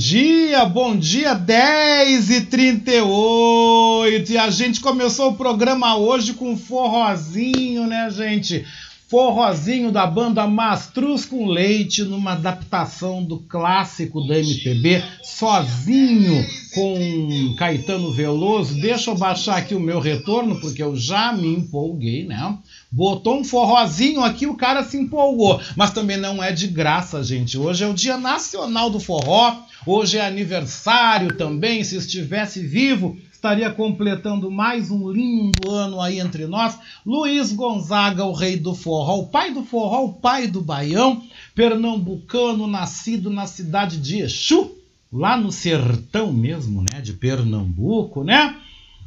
Dia, bom dia, 10 e 38 E a gente começou o programa hoje com um forrozinho, né, gente? Forrozinho da banda Mastruz com Leite, numa adaptação do clássico da MPB, sozinho com Caetano Veloso. Deixa eu baixar aqui o meu retorno, porque eu já me empolguei, né? Botou um forrozinho aqui, o cara se empolgou. Mas também não é de graça, gente. Hoje é o Dia Nacional do Forró. Hoje é aniversário também. Se estivesse vivo, estaria completando mais um lindo ano aí entre nós. Luiz Gonzaga, o rei do forró, o pai do forró, o pai do baião, pernambucano, nascido na cidade de Exu, lá no sertão mesmo, né, de Pernambuco, né?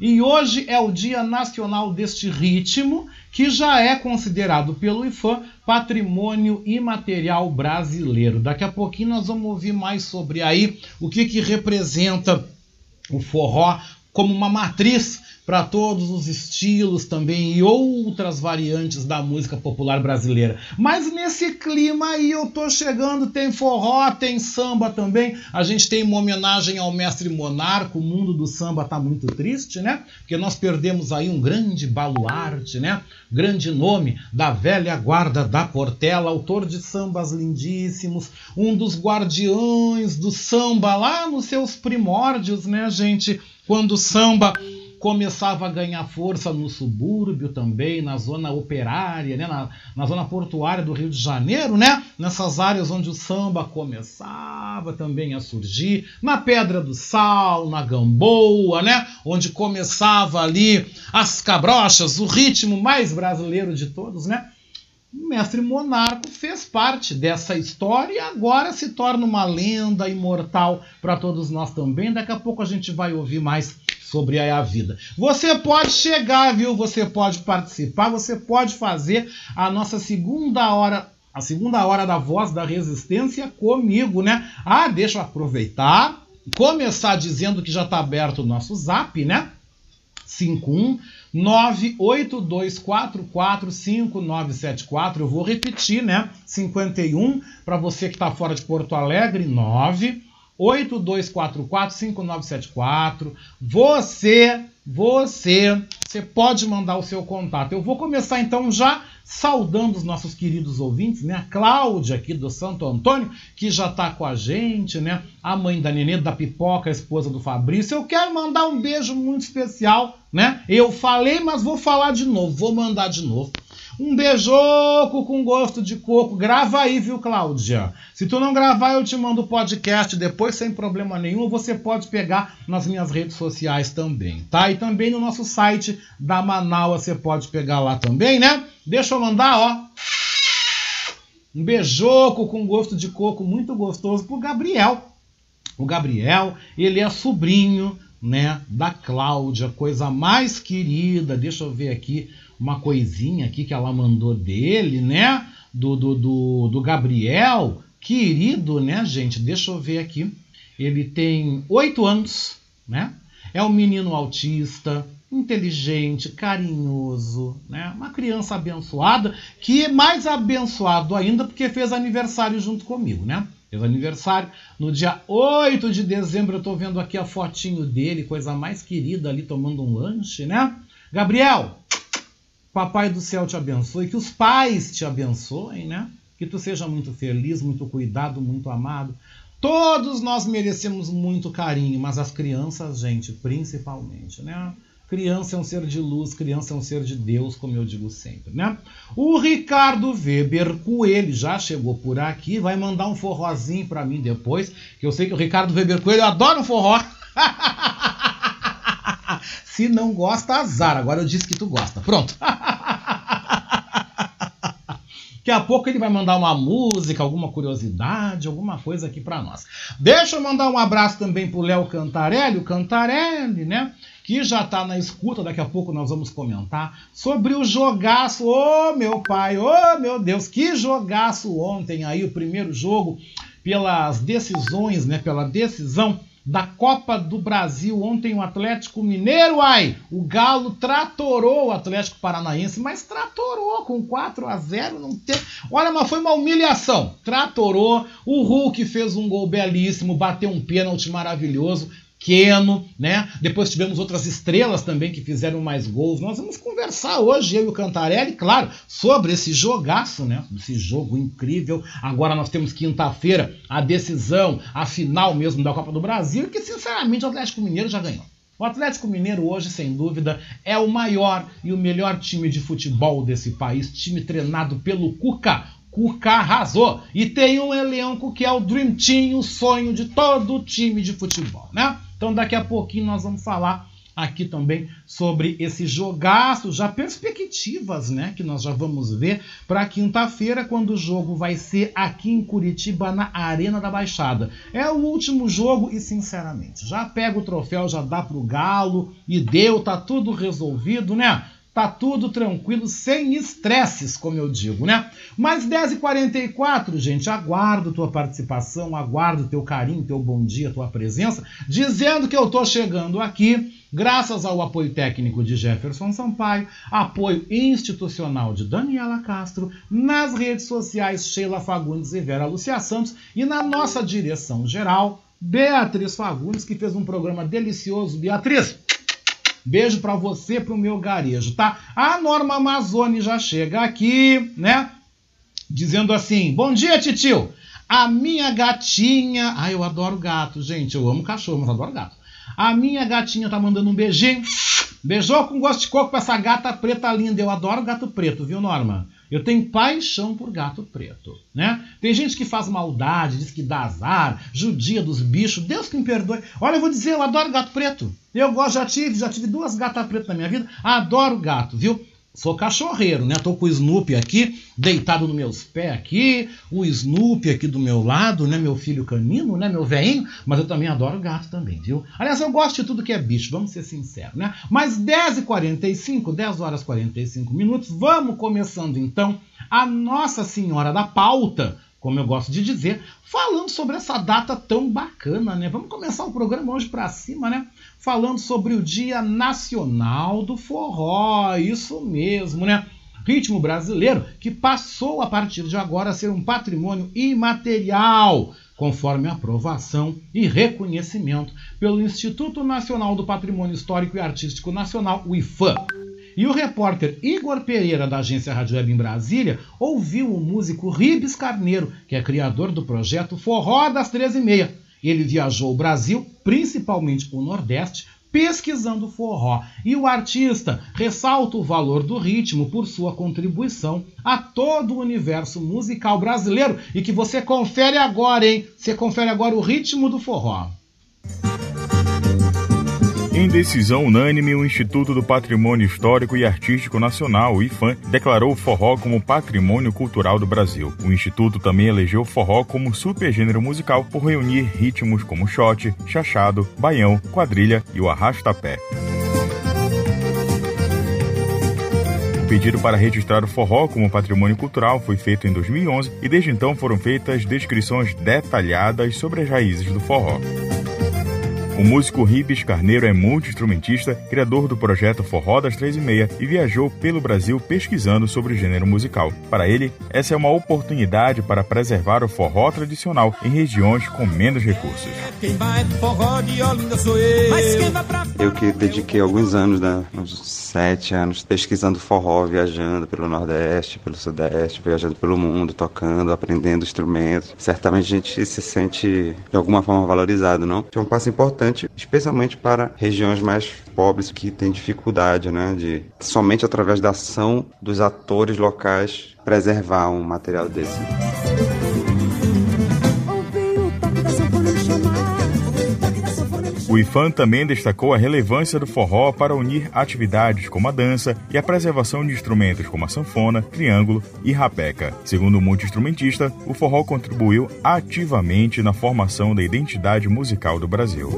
E hoje é o Dia Nacional deste ritmo, que já é considerado pelo IFAM patrimônio imaterial brasileiro. Daqui a pouquinho nós vamos ouvir mais sobre aí o que, que representa o forró como uma matriz para todos os estilos também e outras variantes da música popular brasileira. Mas nesse clima aí eu tô chegando, tem forró, tem samba também. A gente tem uma homenagem ao mestre Monarco, o mundo do samba tá muito triste, né? Porque nós perdemos aí um grande baluarte, né? Grande nome da velha guarda da Portela, autor de sambas lindíssimos, um dos guardiões do samba lá nos seus primórdios, né, gente? Quando o samba começava a ganhar força no subúrbio também, na zona operária, né? na, na zona portuária do Rio de Janeiro, né? nessas áreas onde o samba começava também a surgir, na Pedra do Sal, na Gamboa, né? onde começava ali as cabrochas, o ritmo mais brasileiro de todos, né? O mestre Monarco fez parte dessa história e agora se torna uma lenda imortal para todos nós também. Daqui a pouco a gente vai ouvir mais sobre a vida. Você pode chegar, viu? Você pode participar, você pode fazer a nossa segunda hora, a segunda hora da voz da resistência comigo, né? Ah, deixa eu aproveitar, começar dizendo que já está aberto o nosso Zap, né? 51 982445974. Eu vou repetir, né? 51 para você que está fora de Porto Alegre, 982445974. Você, você, você pode mandar o seu contato. Eu vou começar então já saudando os nossos queridos ouvintes, né? A Cláudia aqui do Santo Antônio, que já está com a gente, né? A mãe da Nenê, da Pipoca, a esposa do Fabrício. Eu quero mandar um beijo muito especial, né? Eu falei, mas vou falar de novo, vou mandar de novo. Um beijoco com gosto de coco. Grava aí, viu, Cláudia? Se tu não gravar, eu te mando o podcast depois sem problema nenhum. Você pode pegar nas minhas redes sociais também, tá? E também no nosso site da Manaus você pode pegar lá também, né? Deixa eu mandar, ó. Um beijoco com gosto de coco muito gostoso pro Gabriel. O Gabriel, ele é sobrinho, né, da Cláudia, coisa mais querida. Deixa eu ver aqui uma coisinha aqui que ela mandou dele, né? Do, do, do, do Gabriel, querido, né, gente? Deixa eu ver aqui. Ele tem oito anos, né? É um menino autista, inteligente, carinhoso, né? Uma criança abençoada, que é mais abençoado ainda porque fez aniversário junto comigo, né? Fez aniversário no dia 8 de dezembro. Eu tô vendo aqui a fotinho dele, coisa mais querida ali tomando um lanche, né? Gabriel, Papai do céu te abençoe, que os pais te abençoem, né? Que tu seja muito feliz, muito cuidado, muito amado. Todos nós merecemos muito carinho, mas as crianças, gente, principalmente, né? Criança é um ser de luz, criança é um ser de Deus, como eu digo sempre, né? O Ricardo Weber Coelho já chegou por aqui, vai mandar um forrozinho para mim depois, que eu sei que o Ricardo Weber Coelho adora um forró. Se não gosta, azar. Agora eu disse que tu gosta. Pronto. Daqui a pouco ele vai mandar uma música, alguma curiosidade, alguma coisa aqui para nós. Deixa eu mandar um abraço também pro Léo Cantarelli, o Cantarelli, né? Que já tá na escuta, daqui a pouco nós vamos comentar sobre o jogaço. Ô oh, meu pai, ô oh, meu Deus, que jogaço ontem aí, o primeiro jogo, pelas decisões, né? Pela decisão da Copa do Brasil. Ontem o Atlético Mineiro, ai, o Galo tratorou o Atlético Paranaense, mas tratorou com 4 a 0, não tem. Olha, mas foi uma humilhação. Tratorou. O Hulk fez um gol belíssimo, bateu um pênalti maravilhoso. Keno, né? Depois tivemos outras estrelas também que fizeram mais gols. Nós vamos conversar hoje, eu e o Cantarelli, claro, sobre esse jogaço, né? Esse jogo incrível. Agora nós temos quinta-feira a decisão, a final mesmo da Copa do Brasil, que sinceramente o Atlético Mineiro já ganhou. O Atlético Mineiro hoje, sem dúvida, é o maior e o melhor time de futebol desse país, time treinado pelo Cuca. Cuca arrasou. E tem um elenco que é o Dream Team, o sonho de todo time de futebol, né? Então daqui a pouquinho nós vamos falar aqui também sobre esse jogaço, já perspectivas, né, que nós já vamos ver para quinta-feira, quando o jogo vai ser aqui em Curitiba, na Arena da Baixada. É o último jogo e, sinceramente, já pega o troféu, já dá pro Galo e deu, tá tudo resolvido, né? Tá tudo tranquilo, sem estresses, como eu digo, né? Mas 10h44, gente, aguardo tua participação, aguardo teu carinho, teu bom dia, tua presença, dizendo que eu tô chegando aqui graças ao apoio técnico de Jefferson Sampaio, apoio institucional de Daniela Castro, nas redes sociais Sheila Fagundes e Vera Lucia Santos e na nossa direção geral, Beatriz Fagundes, que fez um programa delicioso. Beatriz, Beijo para você, pro meu garejo, tá? A Norma Amazone já chega aqui, né? Dizendo assim: Bom dia, titio. A minha gatinha. Ai, eu adoro gato, gente. Eu amo cachorro, mas adoro gato. A minha gatinha tá mandando um beijinho. Beijou com gosto de coco pra essa gata preta linda. Eu adoro gato preto, viu, Norma? Eu tenho paixão por gato preto, né? Tem gente que faz maldade, diz que dá azar, judia dos bichos. Deus que me perdoe. Olha, eu vou dizer, eu adoro gato preto. Eu gosto, já tive, já tive duas gatas pretas na minha vida. Adoro gato, viu? Sou cachorreiro, né? Tô com o Snoopy aqui, deitado nos meus pés aqui, o Snoopy aqui do meu lado, né? Meu filho canino, né? Meu veinho, mas eu também adoro gato também, viu? Aliás, eu gosto de tudo que é bicho, vamos ser sinceros, né? Mas 10h45, 10 horas e 45 minutos, vamos começando então a Nossa Senhora da Pauta, como eu gosto de dizer, falando sobre essa data tão bacana, né? Vamos começar o programa hoje para cima, né? falando sobre o Dia Nacional do Forró. Isso mesmo, né? Ritmo brasileiro que passou a partir de agora a ser um patrimônio imaterial, conforme aprovação e reconhecimento pelo Instituto Nacional do Patrimônio Histórico e Artístico Nacional, o IFAM. E o repórter Igor Pereira, da agência Rádio Web em Brasília, ouviu o músico Ribes Carneiro, que é criador do projeto Forró das 13h30, ele viajou o Brasil, principalmente o Nordeste, pesquisando forró. E o artista ressalta o valor do ritmo por sua contribuição a todo o universo musical brasileiro e que você confere agora, hein? Você confere agora o ritmo do forró. Em decisão unânime, o Instituto do Patrimônio Histórico e Artístico Nacional, IFAM, declarou o forró como Patrimônio Cultural do Brasil. O Instituto também elegeu o forró como supergênero musical por reunir ritmos como shot, chachado, baião, quadrilha e o arrasta-pé. O pedido para registrar o forró como patrimônio cultural foi feito em 2011 e desde então foram feitas descrições detalhadas sobre as raízes do forró. O músico Ribes Carneiro é multi-instrumentista, criador do projeto Forró das Três e Meia e viajou pelo Brasil pesquisando sobre o gênero musical. Para ele, essa é uma oportunidade para preservar o forró tradicional em regiões com menos recursos. Eu que dediquei alguns anos, né, uns sete anos, pesquisando forró, viajando pelo Nordeste, pelo Sudeste, viajando pelo mundo, tocando, aprendendo instrumentos. Certamente a gente se sente de alguma forma valorizado, não? É um passo importante importante, especialmente para regiões mais pobres que têm dificuldade, né, de somente através da ação dos atores locais preservar um material desse. O IFAM também destacou a relevância do forró para unir atividades como a dança e a preservação de instrumentos como a sanfona, triângulo e rapeca. Segundo o multi-instrumentista, o forró contribuiu ativamente na formação da identidade musical do Brasil.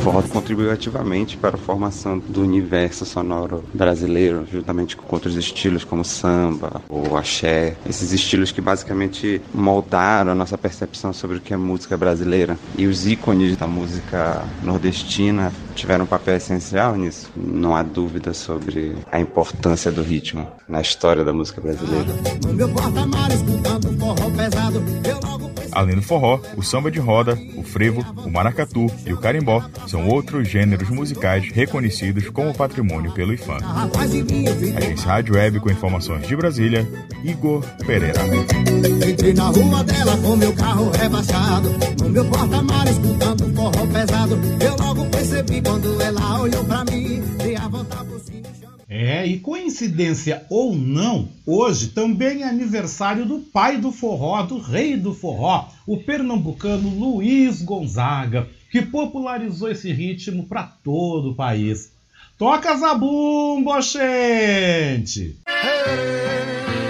Forró contribuiu ativamente para a formação do universo sonoro brasileiro, juntamente com outros estilos como samba ou axé, esses estilos que basicamente moldaram a nossa percepção sobre o que é música brasileira. E os ícones da música nordestina tiveram um papel essencial nisso. Não há dúvida sobre a importância do ritmo na história da música brasileira. No meu porta-mar escutando forró pesado, eu logo. Além do forró, o samba de roda, o frevo, o maracatu e o carimbó são outros gêneros musicais reconhecidos como patrimônio pelo IFAM. Agência Rádio Web com informações de Brasília, Igor Pereira. entrei na rua dela com meu carro rebaixado. No meu porta-mar escutando forró pesado, eu logo percebi quando ela olhou pra mim, dei a volta É, e coincidência ou não, hoje também é aniversário do pai do forró, do rei do forró, o pernambucano Luiz Gonzaga, que popularizou esse ritmo para todo o país. Toca zabumba, gente! Peguei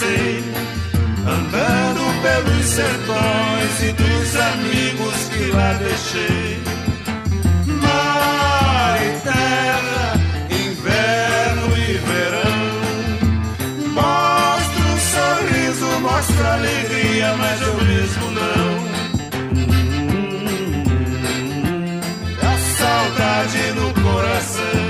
Passei, andando pelos sertões e dos amigos que lá deixei. Mar e terra, inverno e verão. Mostra um sorriso, mostra alegria, mas eu mesmo não. A saudade no coração.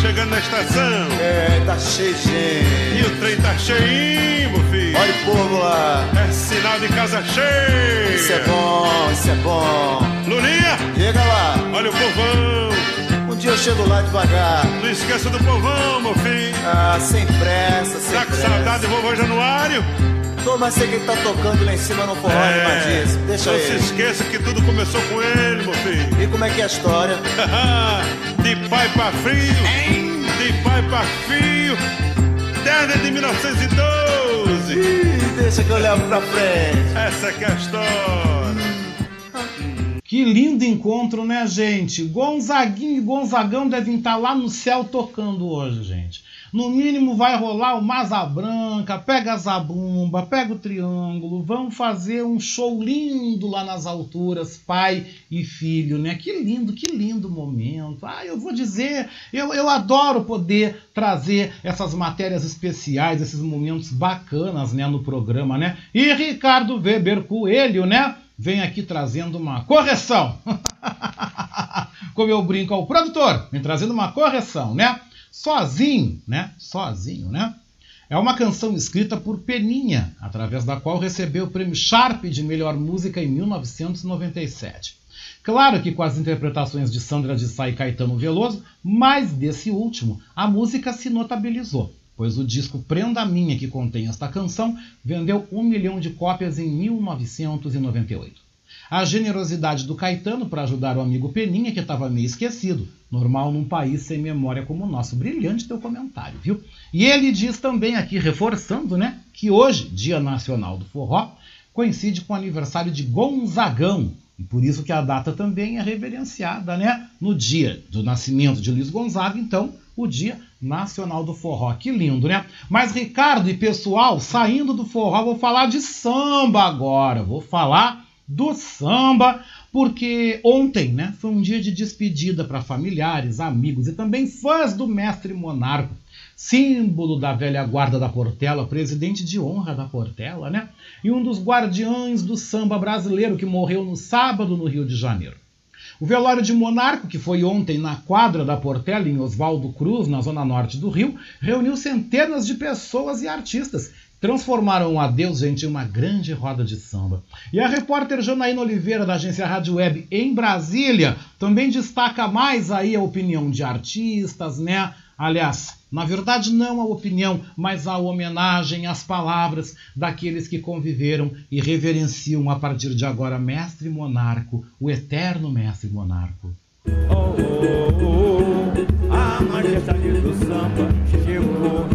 Chegando na estação. É, tá cheio de E gente. o trem tá cheinho, meu filho. Olha o povo lá. É sinal de casa cheia. Isso é bom, isso é bom. Lulinha, Chega lá. olha o povão. Chego lá devagar. Não esqueça do povão, meu filho. Ah, sem pressa, sem Tá com pressa. saudade do vovô Januário? Tô, mas sei que ele tá tocando lá em cima no forró animadíssimo. Deixa não se ele. esqueça que tudo começou com ele, meu filho. E como é que é a história? de pai pra filho, de pai pra filho, desde de 1912. Ih, deixa que eu levo pra frente. Essa é a história. Que lindo encontro, né, gente? Gonzaguinho e Gonzagão devem estar lá no céu tocando hoje, gente. No mínimo vai rolar o Maza Branca, pega a zabumba, pega o triângulo, vamos fazer um show lindo lá nas alturas, pai e filho, né? Que lindo, que lindo momento. Ah, eu vou dizer, eu, eu adoro poder trazer essas matérias especiais, esses momentos bacanas, né, no programa, né? E Ricardo Weber Coelho, né? Vem aqui trazendo uma correção. Como eu brinco ao produtor, vem trazendo uma correção, né? Sozinho, né? Sozinho, né? É uma canção escrita por Peninha, através da qual recebeu o prêmio Sharp de melhor música em 1997. Claro que com as interpretações de Sandra de Sá e Caetano Veloso, mas desse último, a música se notabilizou, pois o disco Prenda Minha, que contém esta canção, vendeu um milhão de cópias em 1998. A generosidade do Caetano para ajudar o amigo Peninha, que estava meio esquecido. Normal num país sem memória como o nosso. Brilhante teu comentário, viu? E ele diz também aqui, reforçando, né, que hoje, Dia Nacional do Forró, coincide com o aniversário de Gonzagão. E por isso que a data também é reverenciada, né? No dia do nascimento de Luiz Gonzaga, então, o Dia Nacional do Forró. Que lindo, né? Mas, Ricardo e pessoal, saindo do forró, vou falar de samba agora. Vou falar do samba, porque ontem né, foi um dia de despedida para familiares, amigos e também fãs do mestre Monarco, símbolo da velha guarda da Portela, presidente de honra da Portela, né? E um dos guardiães do samba brasileiro que morreu no sábado no Rio de Janeiro. O velório de Monarco, que foi ontem na quadra da Portela, em Oswaldo Cruz, na zona norte do Rio, reuniu centenas de pessoas e artistas transformaram o adeus, gente, em uma grande roda de samba. E a repórter Janaína Oliveira, da agência Rádio Web em Brasília, também destaca mais aí a opinião de artistas, né? Aliás, na verdade não a opinião, mas a homenagem às palavras daqueles que conviveram e reverenciam a partir de agora Mestre Monarco, o eterno Mestre Monarco. Oh, oh, oh, a majestade do samba chegou,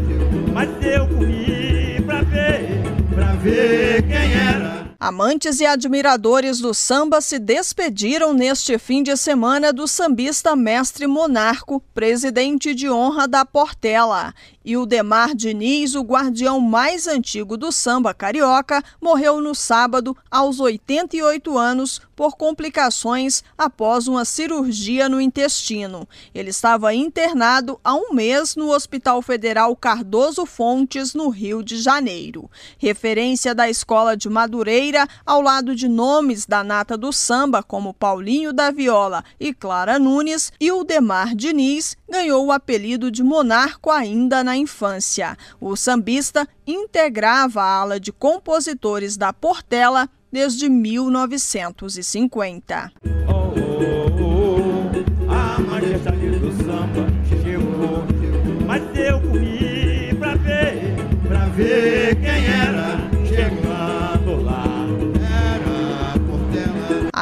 mas eu corri pra ver, pra ver quem era. Amantes e admiradores do samba se despediram neste fim de semana do sambista Mestre Monarco, presidente de honra da Portela. E o Demar Diniz, o guardião mais antigo do samba carioca, morreu no sábado, aos 88 anos, por complicações após uma cirurgia no intestino. Ele estava internado há um mês no Hospital Federal Cardoso Fontes, no Rio de Janeiro. Referência da Escola de Madureira, ao lado de nomes da nata do samba, como Paulinho da Viola e Clara Nunes, e o Demar Diniz ganhou o apelido de Monarco ainda na infância. O sambista integrava a ala de compositores da Portela desde 1950. Oh, oh, oh,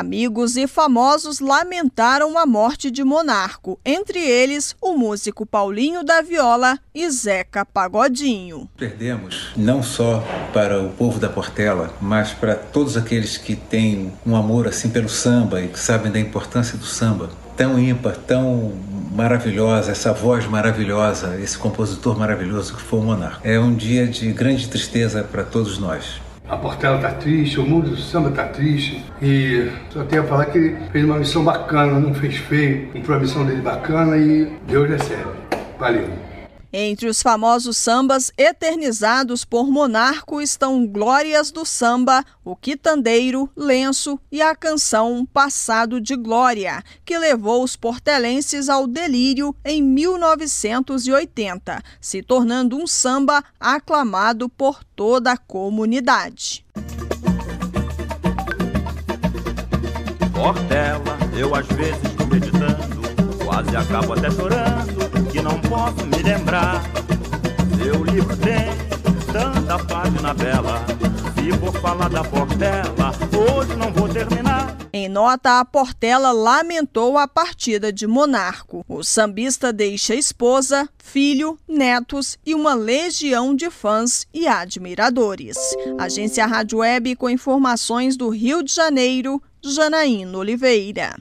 Amigos e famosos lamentaram a morte de Monarco, entre eles o músico Paulinho da Viola e Zeca Pagodinho. Perdemos não só para o povo da Portela, mas para todos aqueles que têm um amor assim pelo samba e que sabem da importância do samba. Tão ímpar, tão maravilhosa, essa voz maravilhosa, esse compositor maravilhoso que foi o Monarco. É um dia de grande tristeza para todos nós. A Portela tá triste, o mundo do samba tá triste. E só tenho a falar que ele fez uma missão bacana, não fez feio, cumpriu a missão dele bacana e Deus recebe. Valeu. Entre os famosos sambas eternizados por Monarco estão Glórias do Samba, O Quitandeiro, Lenço e a canção Passado de Glória, que levou os portelenses ao delírio em 1980, se tornando um samba aclamado por toda a comunidade. Portela, eu às vezes tô meditando, quase acabo até chorando, não posso me lembrar. Seu livro tem tanta página bela, se for falar da Portela, hoje não vou terminar. Em nota, a Portela lamentou a partida de Monarco. O sambista deixa esposa, filho, netos e uma legião de fãs e admiradores. Agência Rádio Web com informações do Rio de Janeiro, Janaína Oliveira.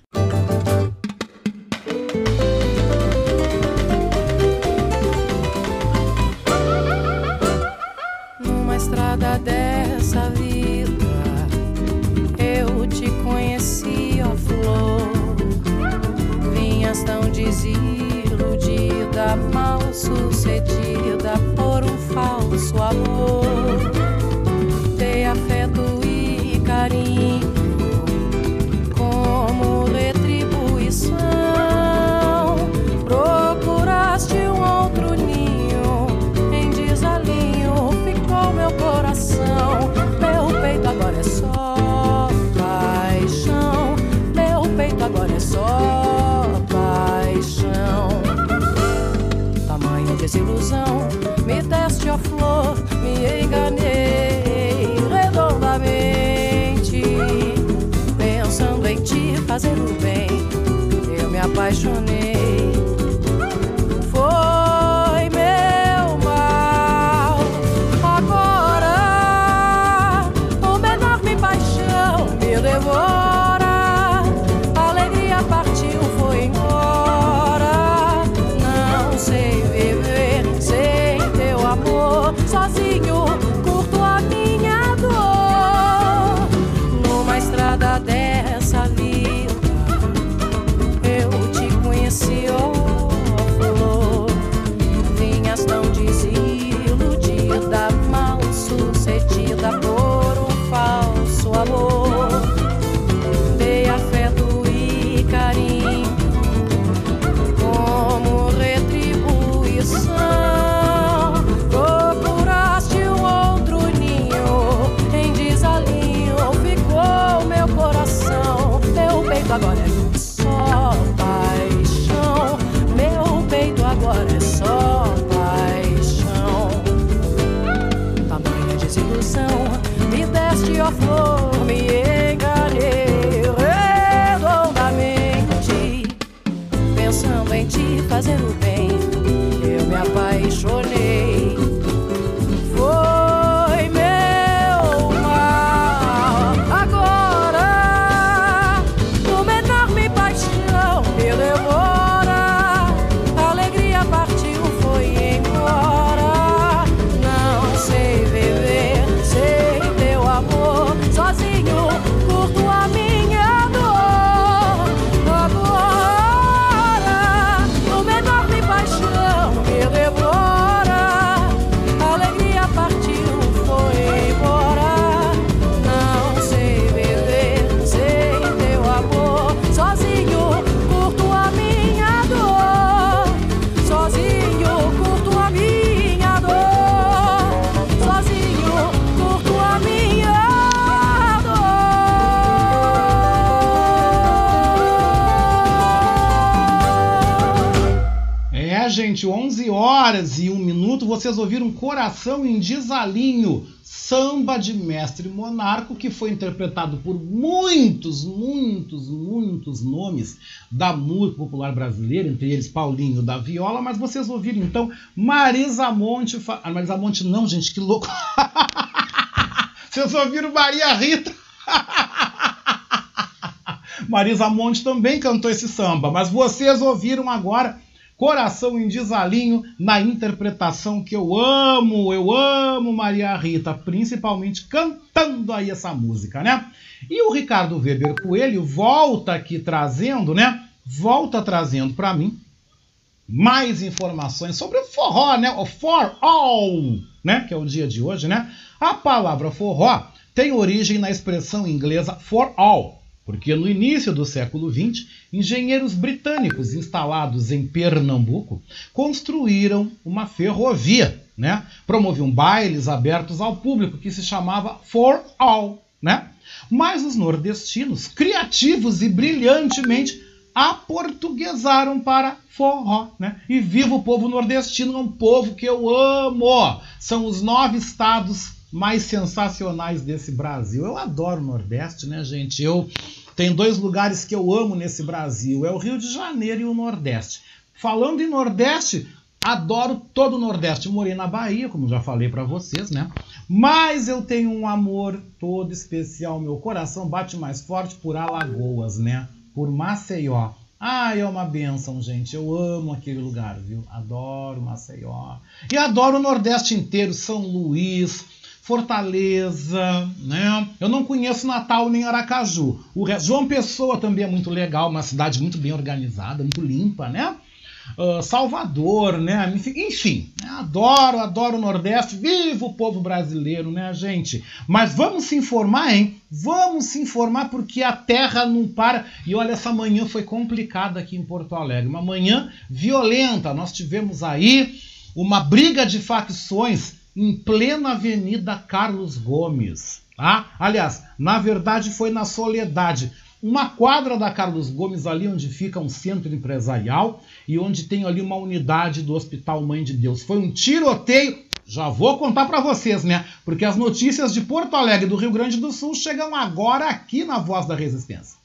Vinhas tão desiludida, mal sucedida por um falso amor. Eu me vocês ouviram Coração em Desalinho, samba de mestre monarco, que foi interpretado por muitos, muitos, muitos nomes da música popular brasileira, entre eles Paulinho da Viola, mas vocês ouviram então Marisa Monte. Fa... Ah, Marisa Monte não, gente, que louco! vocês ouviram Maria Rita? Marisa Monte também cantou esse samba, mas vocês ouviram agora Coração em Desalinho na interpretação que eu amo, eu amo Maria Rita, principalmente cantando aí essa música, né? E o Ricardo Weber Coelho volta aqui trazendo, né? Volta trazendo para mim mais informações sobre o forró, né? O for all, né? Que é o dia de hoje, né? A palavra forró tem origem na expressão inglesa for all, porque no início do século XX, engenheiros britânicos instalados em Pernambuco construíram uma ferrovia, né? Promoviam bailes abertos ao público que se chamava For All, né? Mas os nordestinos, criativos e brilhantemente, aportuguesaram para forró, né? E viva o povo nordestino, é um povo que eu amo! São os nove estados mais sensacionais desse Brasil. Eu adoro o Nordeste, né, gente? Eu tem dois lugares que eu amo nesse Brasil, é o Rio de Janeiro e o Nordeste. Falando em Nordeste, adoro todo o Nordeste. Morei na Bahia, como já falei para vocês, né? Mas eu tenho um amor todo especial, meu coração bate mais forte por Alagoas, né? Por Maceió. Ah, é uma benção, gente. Eu amo aquele lugar, viu? Adoro Maceió. E adoro o Nordeste inteiro, São Luís, Fortaleza, né? Eu não conheço Natal nem Aracaju. O João Pessoa também é muito legal, uma cidade muito bem organizada, muito limpa, né? Ah, Salvador, né? Enfim, enfim, né? adoro, adoro o Nordeste, viva o povo brasileiro, né, gente? Mas vamos se informar, hein? Vamos se informar porque a terra não para. E olha, essa manhã foi complicada aqui em Porto Alegre, uma manhã violenta. Nós tivemos aí uma briga de facções em plena Avenida Carlos Gomes, tá? Aliás, na verdade foi na Soledade, uma quadra da Carlos Gomes ali onde fica um centro empresarial e onde tem ali uma unidade do Hospital Mãe de Deus. Foi um tiroteio. Já vou contar para vocês, né? Porque as notícias de Porto Alegre do Rio Grande do Sul chegam agora aqui na Voz da Resistência.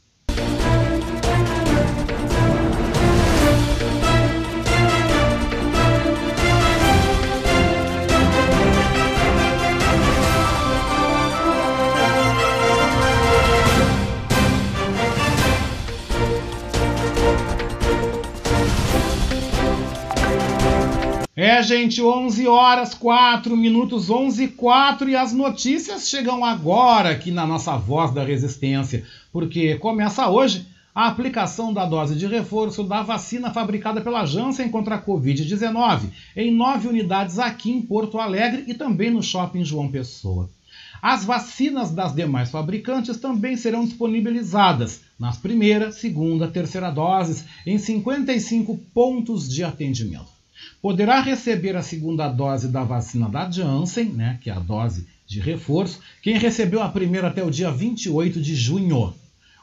É, gente, 11 horas 4 minutos, 11 e 4 e as notícias chegam agora aqui na nossa Voz da Resistência, porque começa hoje a aplicação da dose de reforço da vacina fabricada pela Janssen contra a Covid-19 em nove unidades aqui em Porto Alegre e também no Shopping João Pessoa. As vacinas das demais fabricantes também serão disponibilizadas nas primeira, segunda, terceira doses em 55 pontos de atendimento poderá receber a segunda dose da vacina da Janssen, né, que é a dose de reforço, quem recebeu a primeira até o dia 28 de junho.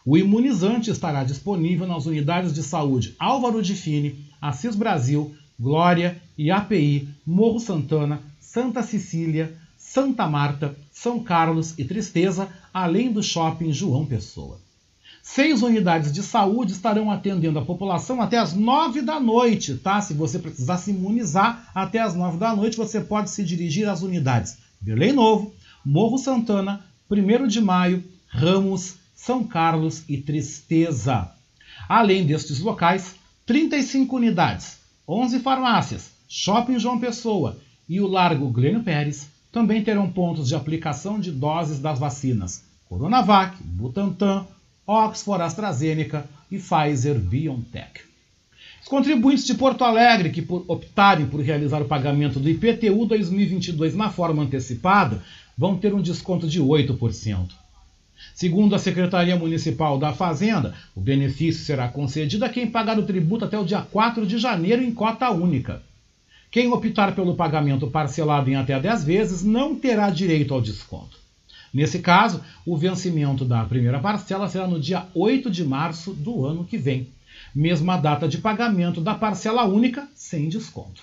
O imunizante estará disponível nas unidades de saúde Álvaro de Fini, Assis Brasil, Glória e API, Morro Santana, Santa Cecília, Santa Marta, São Carlos e Tristeza, além do shopping João Pessoa. Seis unidades de saúde estarão atendendo a população até as nove da noite, tá? Se você precisar se imunizar até as nove da noite, você pode se dirigir às unidades Belém Novo, Morro Santana, 1 de Maio, Ramos, São Carlos e Tristeza. Além destes locais, 35 unidades, 11 farmácias, Shopping João Pessoa e o Largo Glênio Pérez também terão pontos de aplicação de doses das vacinas Coronavac, Butantan, Oxford AstraZeneca e Pfizer BioNTech. Os contribuintes de Porto Alegre que por optarem por realizar o pagamento do IPTU 2022 na forma antecipada vão ter um desconto de 8%. Segundo a Secretaria Municipal da Fazenda, o benefício será concedido a quem pagar o tributo até o dia 4 de janeiro em cota única. Quem optar pelo pagamento parcelado em até 10 vezes não terá direito ao desconto. Nesse caso, o vencimento da primeira parcela será no dia 8 de março do ano que vem, mesma data de pagamento da parcela única sem desconto.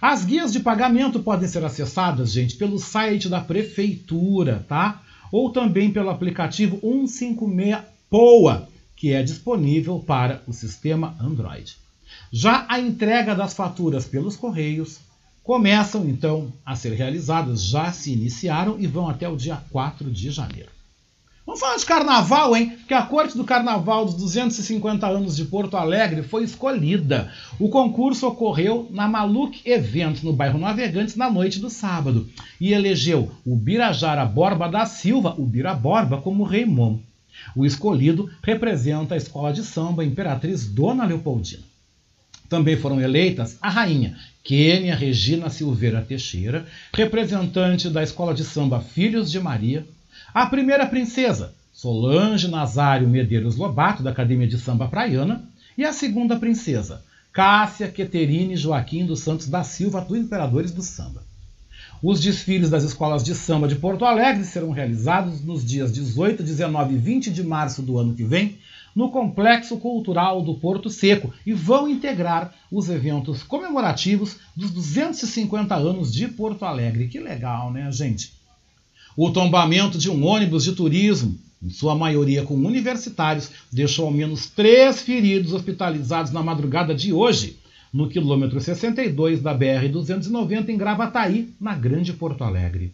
As guias de pagamento podem ser acessadas, gente, pelo site da prefeitura, tá? Ou também pelo aplicativo 156 POA, que é disponível para o sistema Android. Já a entrega das faturas pelos correios começam então a ser realizadas, já se iniciaram e vão até o dia 4 de janeiro. Vamos falar de carnaval, hein? Porque a corte do carnaval dos 250 anos de Porto Alegre foi escolhida. O concurso ocorreu na Maluc Eventos, no bairro Navegantes, na noite do sábado, e elegeu o Birajara Borba da Silva, o Bira Borba, como rei Momo. O escolhido representa a escola de samba Imperatriz Dona Leopoldina. Também foram eleitas a rainha Kênia Regina Silveira Teixeira, representante da escola de samba Filhos de Maria, a primeira princesa, Solange Nazário Medeiros Lobato, da Academia de Samba Praiana, e a segunda princesa, Cássia Queterine Joaquim dos Santos da Silva, do Imperadores do Samba. Os desfiles das escolas de samba de Porto Alegre serão realizados nos dias 18, 19 e 20 de março do ano que vem, no Complexo Cultural do Porto Seco e vão integrar os eventos comemorativos dos 250 anos de Porto Alegre. Que legal, né, gente? O tombamento de um ônibus de turismo, em sua maioria com universitários, deixou ao menos três feridos hospitalizados na madrugada de hoje, no quilômetro 62 da BR-290 em Gravataí, na Grande Porto Alegre.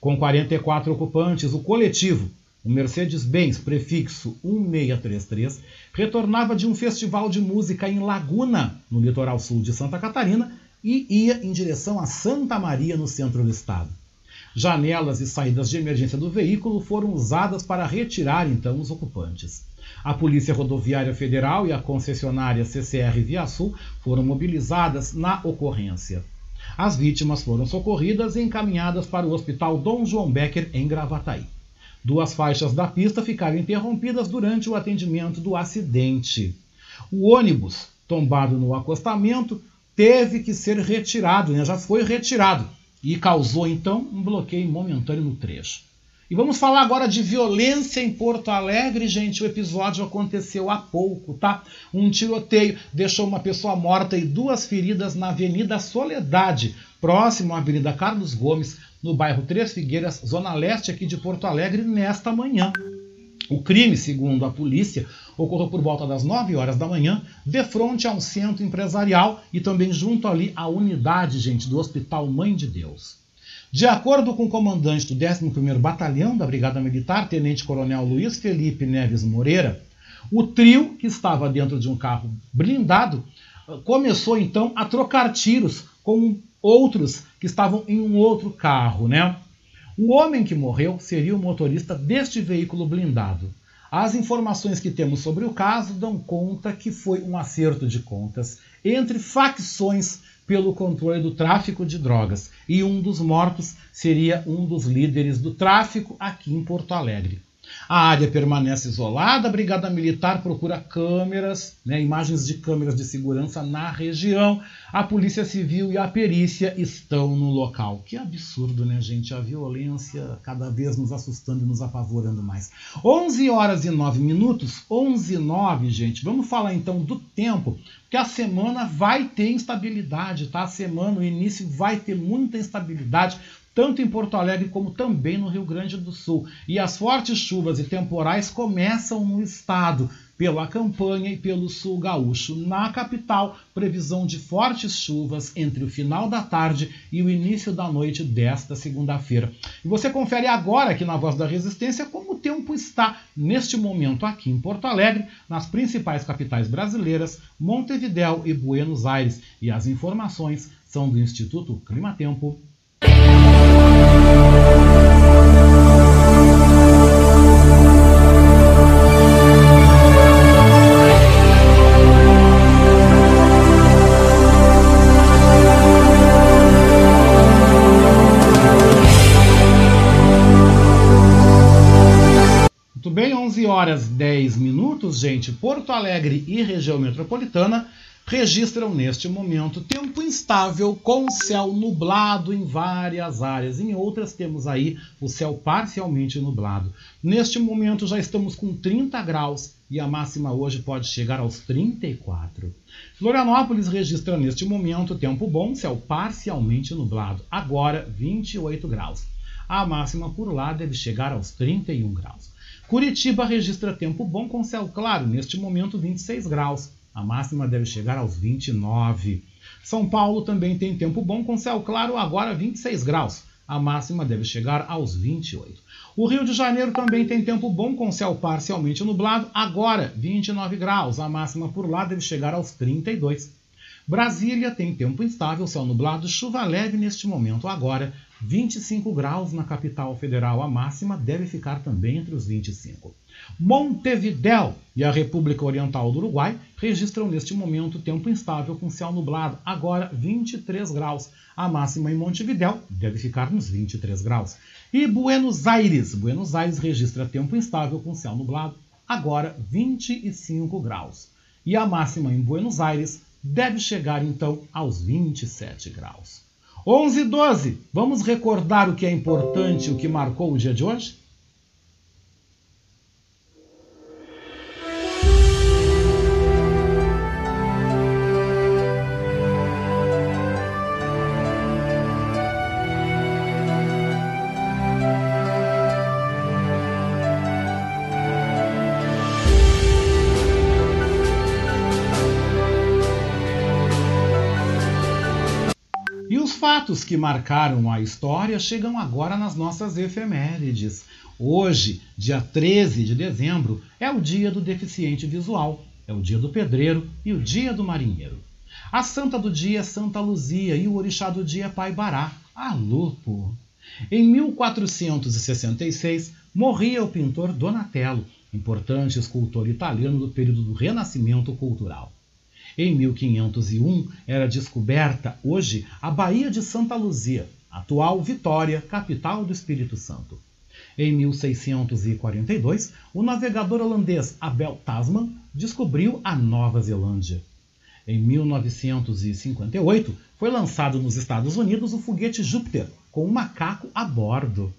Com 44 ocupantes, o coletivo, o Mercedes-Benz prefixo 1633, retornava de um festival de música em Laguna, no litoral sul de Santa Catarina, e ia em direção a Santa Maria, no centro do estado. Janelas e saídas de emergência do veículo foram usadas para retirar então os ocupantes. A Polícia Rodoviária Federal e a concessionária CCR Via Sul foram mobilizadas na ocorrência. As vítimas foram socorridas e encaminhadas para o Hospital Dom João Becker, em Gravataí. Duas faixas da pista ficaram interrompidas durante o atendimento do acidente. O ônibus, tombado no acostamento, teve que ser retirado, né? já foi retirado, e causou então um bloqueio momentâneo no trecho. E vamos falar agora de violência em Porto Alegre, gente. O episódio aconteceu há pouco, tá? Um tiroteio deixou uma pessoa morta e duas feridas na Avenida Soledade, próximo à Avenida Carlos Gomes, no bairro Três Figueiras, zona leste aqui de Porto Alegre, nesta manhã. O crime, segundo a polícia, ocorreu por volta das 9 horas da manhã, de frente a um centro empresarial e também junto ali à unidade, gente, do Hospital Mãe de Deus. De acordo com o comandante do 11º Batalhão da Brigada Militar, Tenente Coronel Luiz Felipe Neves Moreira, o trio, que estava dentro de um carro blindado, começou então a trocar tiros com outros que estavam em um outro carro, né? O homem que morreu seria o motorista deste veículo blindado. As informações que temos sobre o caso dão conta que foi um acerto de contas entre facções pelo controle do tráfico de drogas, e um dos mortos seria um dos líderes do tráfico aqui em Porto Alegre. A área permanece isolada, a Brigada Militar procura câmeras, né, imagens de câmeras de segurança na região. A Polícia Civil e a perícia estão no local. Que absurdo, né, gente? A violência cada vez nos assustando e nos apavorando mais. 11 horas e 9 minutos, 11 e 9, gente. Vamos falar então do tempo, porque a semana vai ter instabilidade, tá? A semana, o início vai ter muita instabilidade tanto em Porto Alegre como também no Rio Grande do Sul. E as fortes chuvas e temporais começam no estado, pela campanha e pelo sul gaúcho. Na capital, previsão de fortes chuvas entre o final da tarde e o início da noite desta segunda-feira. E você confere agora aqui na Voz da Resistência como o tempo está neste momento aqui em Porto Alegre, nas principais capitais brasileiras, Montevidéu e Buenos Aires. E as informações são do Instituto Clima Muito bem, 11 horas 10 minutos, gente. Porto Alegre e região metropolitana registram neste momento tempo instável com céu nublado em várias áreas. Em outras temos aí o céu parcialmente nublado. Neste momento já estamos com 30 graus e a máxima hoje pode chegar aos 34. Florianópolis registra neste momento tempo bom, céu parcialmente nublado. Agora 28 graus. A máxima por lá deve chegar aos 31 graus. Curitiba registra tempo bom com céu claro, neste momento 26 graus. A máxima deve chegar aos 29. São Paulo também tem tempo bom com céu claro, agora 26 graus. A máxima deve chegar aos 28. O Rio de Janeiro também tem tempo bom com céu parcialmente nublado, agora 29 graus. A máxima por lá deve chegar aos 32. Brasília tem tempo instável, céu nublado, chuva leve neste momento, agora 25 graus na capital federal. A máxima deve ficar também entre os 25. Montevidéu e a República Oriental do Uruguai registram neste momento tempo instável com céu nublado, agora 23 graus. A máxima em Montevidéu deve ficar nos 23 graus. E Buenos Aires, Buenos Aires registra tempo instável com céu nublado, agora 25 graus. E a máxima em Buenos Aires deve chegar então aos 27 graus. 11 e 12. Vamos recordar o que é importante, o que marcou o dia de hoje? Fatos que marcaram a história chegam agora nas nossas efemérides. Hoje, dia 13 de dezembro, é o dia do deficiente visual, é o dia do pedreiro e o dia do marinheiro. A santa do dia é Santa Luzia e o orixá do dia é Pai Bará, a Lupo. Em 1466, morria o pintor Donatello, importante escultor italiano do período do Renascimento cultural. Em 1501 era descoberta hoje a Baía de Santa Luzia, atual Vitória, capital do Espírito Santo. Em 1642, o navegador holandês Abel Tasman descobriu a Nova Zelândia. Em 1958, foi lançado nos Estados Unidos o foguete Júpiter, com um macaco a bordo.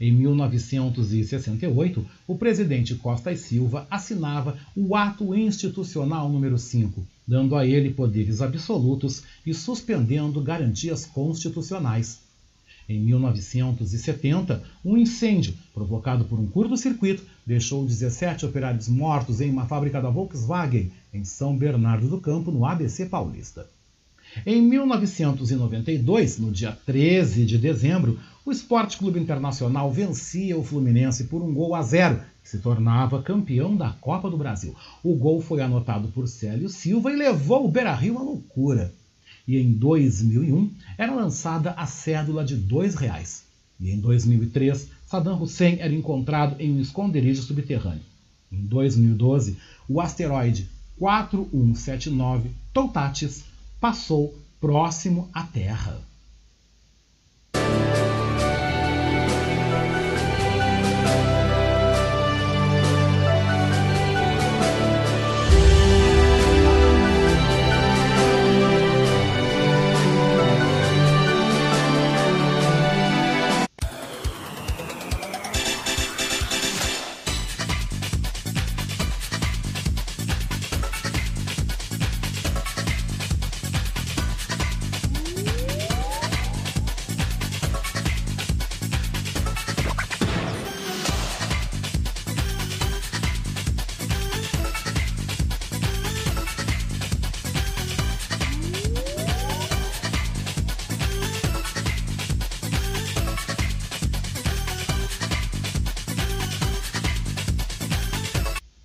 Em 1968, o presidente Costa e Silva assinava o Ato Institucional número 5, dando a ele poderes absolutos e suspendendo garantias constitucionais. Em 1970, um incêndio provocado por um curto-circuito deixou 17 operários mortos em uma fábrica da Volkswagen em São Bernardo do Campo, no ABC Paulista. Em 1992, no dia 13 de dezembro, o Esporte Clube Internacional vencia o Fluminense por um gol a zero, que se tornava campeão da Copa do Brasil. O gol foi anotado por Célio Silva e levou o Beira-Rio à loucura e em 2001 era lançada a cédula de R$ reais. E em 2003, Saddam Hussein era encontrado em um esconderijo subterrâneo. Em 2012, o asteroide 4179 Toutatis passou próximo à Terra.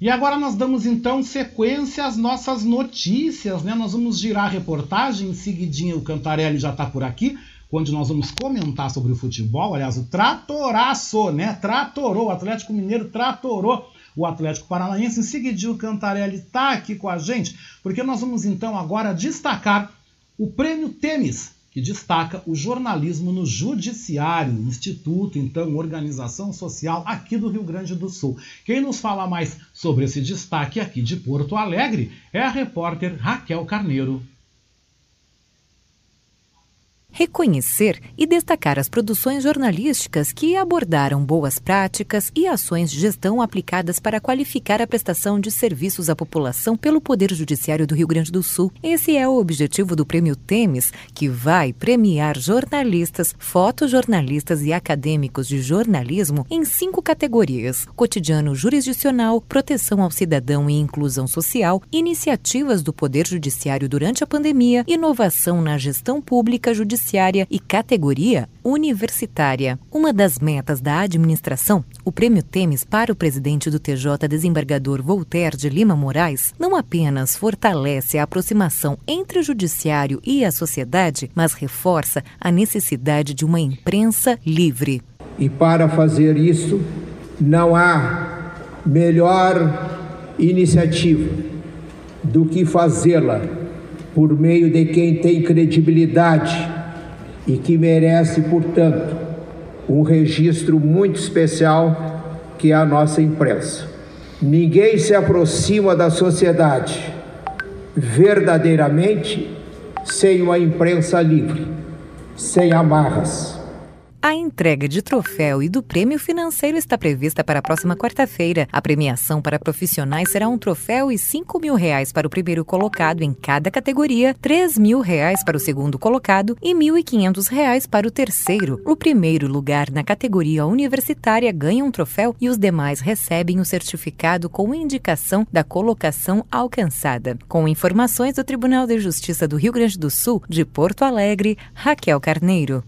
E agora nós damos então sequência às nossas notícias, né? Nós vamos girar a reportagem, em seguidinho o Cantarelli já está por aqui, onde nós vamos comentar sobre o futebol. Aliás, o tratoraço, né? Tratorou, o Atlético Mineiro tratorou o Atlético Paranaense. Em seguidinho o Cantarelli está aqui com a gente, porque nós vamos então agora destacar o Prêmio Temis, que destaca o jornalismo no Judiciário, Instituto, então, organização social aqui do Rio Grande do Sul. Quem nos fala mais sobre esse destaque aqui de Porto Alegre é a repórter Raquel Carneiro reconhecer e destacar as produções jornalísticas que abordaram boas práticas e ações de gestão aplicadas para qualificar a prestação de serviços à população pelo Poder Judiciário do Rio Grande do Sul. Esse é o objetivo do Prêmio Temes, que vai premiar jornalistas, fotojornalistas e acadêmicos de jornalismo em cinco categorias: cotidiano jurisdicional, proteção ao cidadão e inclusão social, iniciativas do Poder Judiciário durante a pandemia, inovação na gestão pública judiciária e categoria universitária. Uma das metas da administração, o Prêmio Temes para o presidente do TJ, desembargador Voltaire de Lima Moraes, não apenas fortalece a aproximação entre o judiciário e a sociedade, mas reforça a necessidade de uma imprensa livre. E para fazer isso, não há melhor iniciativa do que fazê-la por meio de quem tem credibilidade e que merece, portanto, um registro muito especial que é a nossa imprensa. Ninguém se aproxima da sociedade verdadeiramente sem uma imprensa livre, sem amarras a entrega de troféu e do prêmio financeiro está prevista para a próxima quarta-feira. A premiação para profissionais será um troféu e 5 mil reais para o primeiro colocado em cada categoria, 3 mil reais para o segundo colocado e 1.500 reais para o terceiro. O primeiro lugar na categoria universitária ganha um troféu e os demais recebem o certificado com indicação da colocação alcançada. Com informações do Tribunal de Justiça do Rio Grande do Sul, de Porto Alegre, Raquel Carneiro.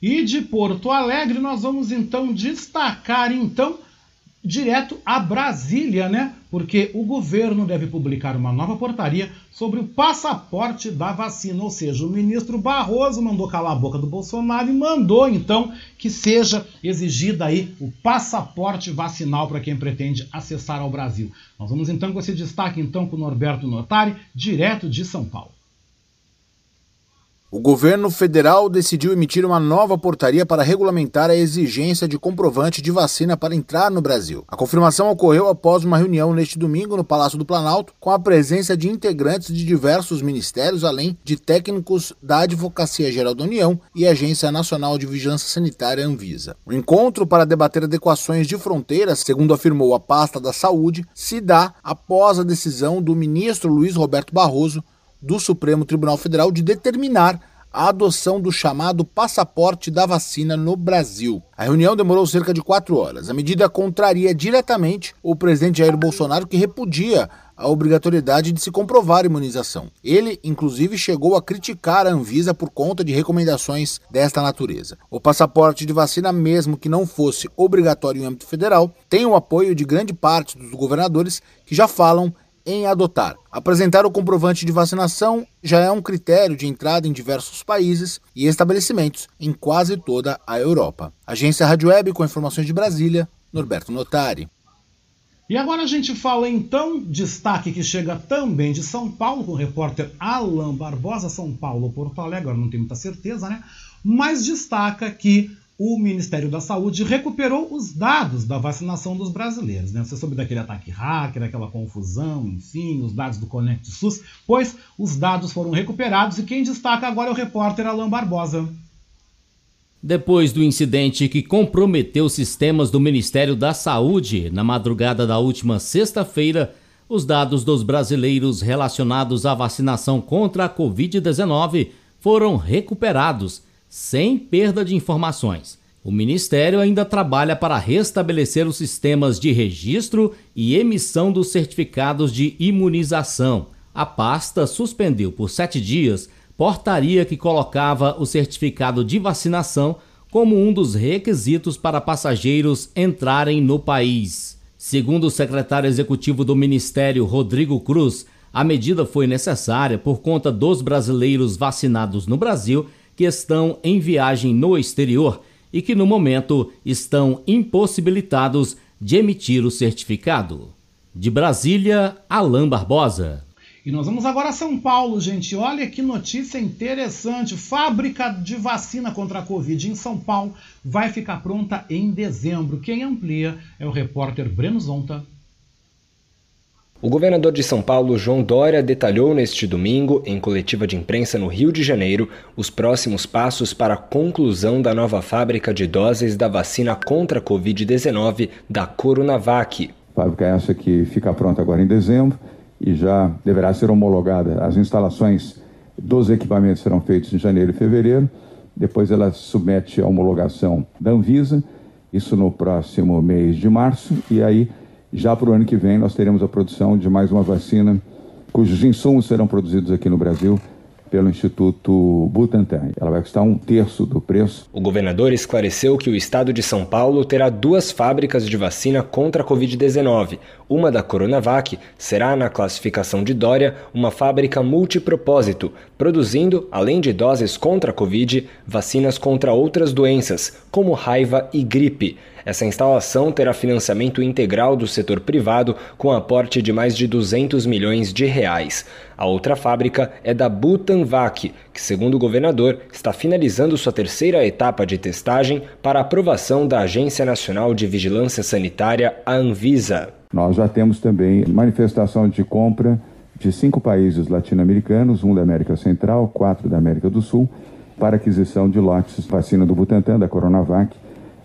E de Porto Alegre nós vamos então destacar então direto a Brasília, né? Porque o governo deve publicar uma nova portaria sobre o passaporte da vacina, ou seja, o ministro Barroso mandou calar a boca do Bolsonaro e mandou então que seja exigida aí o passaporte vacinal para quem pretende acessar ao Brasil. Nós vamos então com esse destaque então com o Norberto Notari, direto de São Paulo. O governo federal decidiu emitir uma nova portaria para regulamentar a exigência de comprovante de vacina para entrar no Brasil. A confirmação ocorreu após uma reunião neste domingo no Palácio do Planalto, com a presença de integrantes de diversos ministérios, além de técnicos da Advocacia Geral da União e Agência Nacional de Vigilância Sanitária Anvisa. O encontro para debater adequações de fronteiras, segundo afirmou a pasta da Saúde, se dá após a decisão do ministro Luiz Roberto Barroso do Supremo Tribunal Federal de determinar a adoção do chamado passaporte da vacina no Brasil. A reunião demorou cerca de quatro horas. A medida contraria diretamente o presidente Jair Bolsonaro, que repudia a obrigatoriedade de se comprovar imunização. Ele, inclusive, chegou a criticar a Anvisa por conta de recomendações desta natureza. O passaporte de vacina, mesmo que não fosse obrigatório em âmbito federal, tem o apoio de grande parte dos governadores que já falam em adotar. Apresentar o comprovante de vacinação já é um critério de entrada em diversos países e estabelecimentos em quase toda a Europa. Agência Rádio Web com informações de Brasília, Norberto Notari. E agora a gente fala então, destaque que chega também de São Paulo, com o repórter Alan Barbosa, São Paulo, Porto Alegre, agora não tenho muita certeza, né? Mas destaca que o Ministério da Saúde recuperou os dados da vacinação dos brasileiros. Né? Você soube daquele ataque hacker, aquela confusão, enfim, os dados do Conect SUS, pois os dados foram recuperados e quem destaca agora é o repórter Alain Barbosa. Depois do incidente que comprometeu sistemas do Ministério da Saúde na madrugada da última sexta-feira, os dados dos brasileiros relacionados à vacinação contra a Covid-19 foram recuperados sem perda de informações. O Ministério ainda trabalha para restabelecer os sistemas de registro e emissão dos certificados de imunização. A pasta suspendeu por sete dias portaria que colocava o certificado de vacinação como um dos requisitos para passageiros entrarem no país. Segundo o secretário executivo do Ministério, Rodrigo Cruz, a medida foi necessária por conta dos brasileiros vacinados no Brasil que estão em viagem no exterior e que no momento estão impossibilitados de emitir o certificado. De Brasília, Alain Barbosa. E nós vamos agora a São Paulo, gente. Olha que notícia interessante. Fábrica de vacina contra a Covid em São Paulo vai ficar pronta em dezembro. Quem amplia é o repórter Breno Zonta. O governador de São Paulo, João Dória, detalhou neste domingo, em coletiva de imprensa no Rio de Janeiro, os próximos passos para a conclusão da nova fábrica de doses da vacina contra a Covid-19 da Coronavac. Fábrica essa que fica pronta agora em dezembro e já deverá ser homologada. As instalações dos equipamentos serão feitas em janeiro e fevereiro. Depois ela submete a homologação da Anvisa, isso no próximo mês de março, e aí já para o ano que vem, nós teremos a produção de mais uma vacina, cujos insumos serão produzidos aqui no Brasil pelo Instituto Butantan. Ela vai custar um terço do preço. O governador esclareceu que o estado de São Paulo terá duas fábricas de vacina contra a Covid-19. Uma da Coronavac será, na classificação de Dória, uma fábrica multipropósito, produzindo, além de doses contra a Covid, vacinas contra outras doenças, como raiva e gripe. Essa instalação terá financiamento integral do setor privado com aporte de mais de 200 milhões de reais. A outra fábrica é da Butanvac, que, segundo o governador, está finalizando sua terceira etapa de testagem para aprovação da Agência Nacional de Vigilância Sanitária, a Anvisa. Nós já temos também manifestação de compra de cinco países latino-americanos, um da América Central, quatro da América do Sul, para aquisição de lotes de vacina do Butantan, da Coronavac,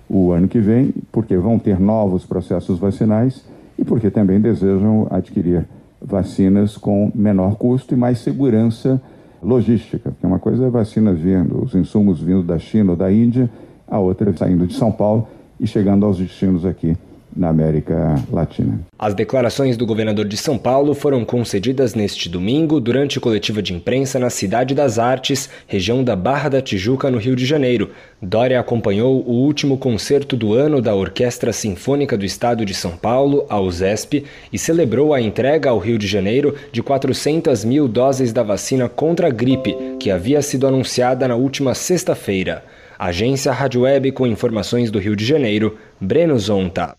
o ano que vem, porque vão ter novos processos vacinais e porque também desejam adquirir vacinas com menor custo e mais segurança logística. Porque uma coisa é vacinas vindo, os insumos vindo da China ou da Índia, a outra é saindo de São Paulo e chegando aos destinos aqui na América Latina. As declarações do governador de São Paulo foram concedidas neste domingo durante coletiva de imprensa na Cidade das Artes, região da Barra da Tijuca, no Rio de Janeiro. Dória acompanhou o último concerto do ano da Orquestra Sinfônica do Estado de São Paulo, a USESP, e celebrou a entrega ao Rio de Janeiro de 400 mil doses da vacina contra a gripe, que havia sido anunciada na última sexta-feira. Agência Rádio Web com informações do Rio de Janeiro, Breno Zonta.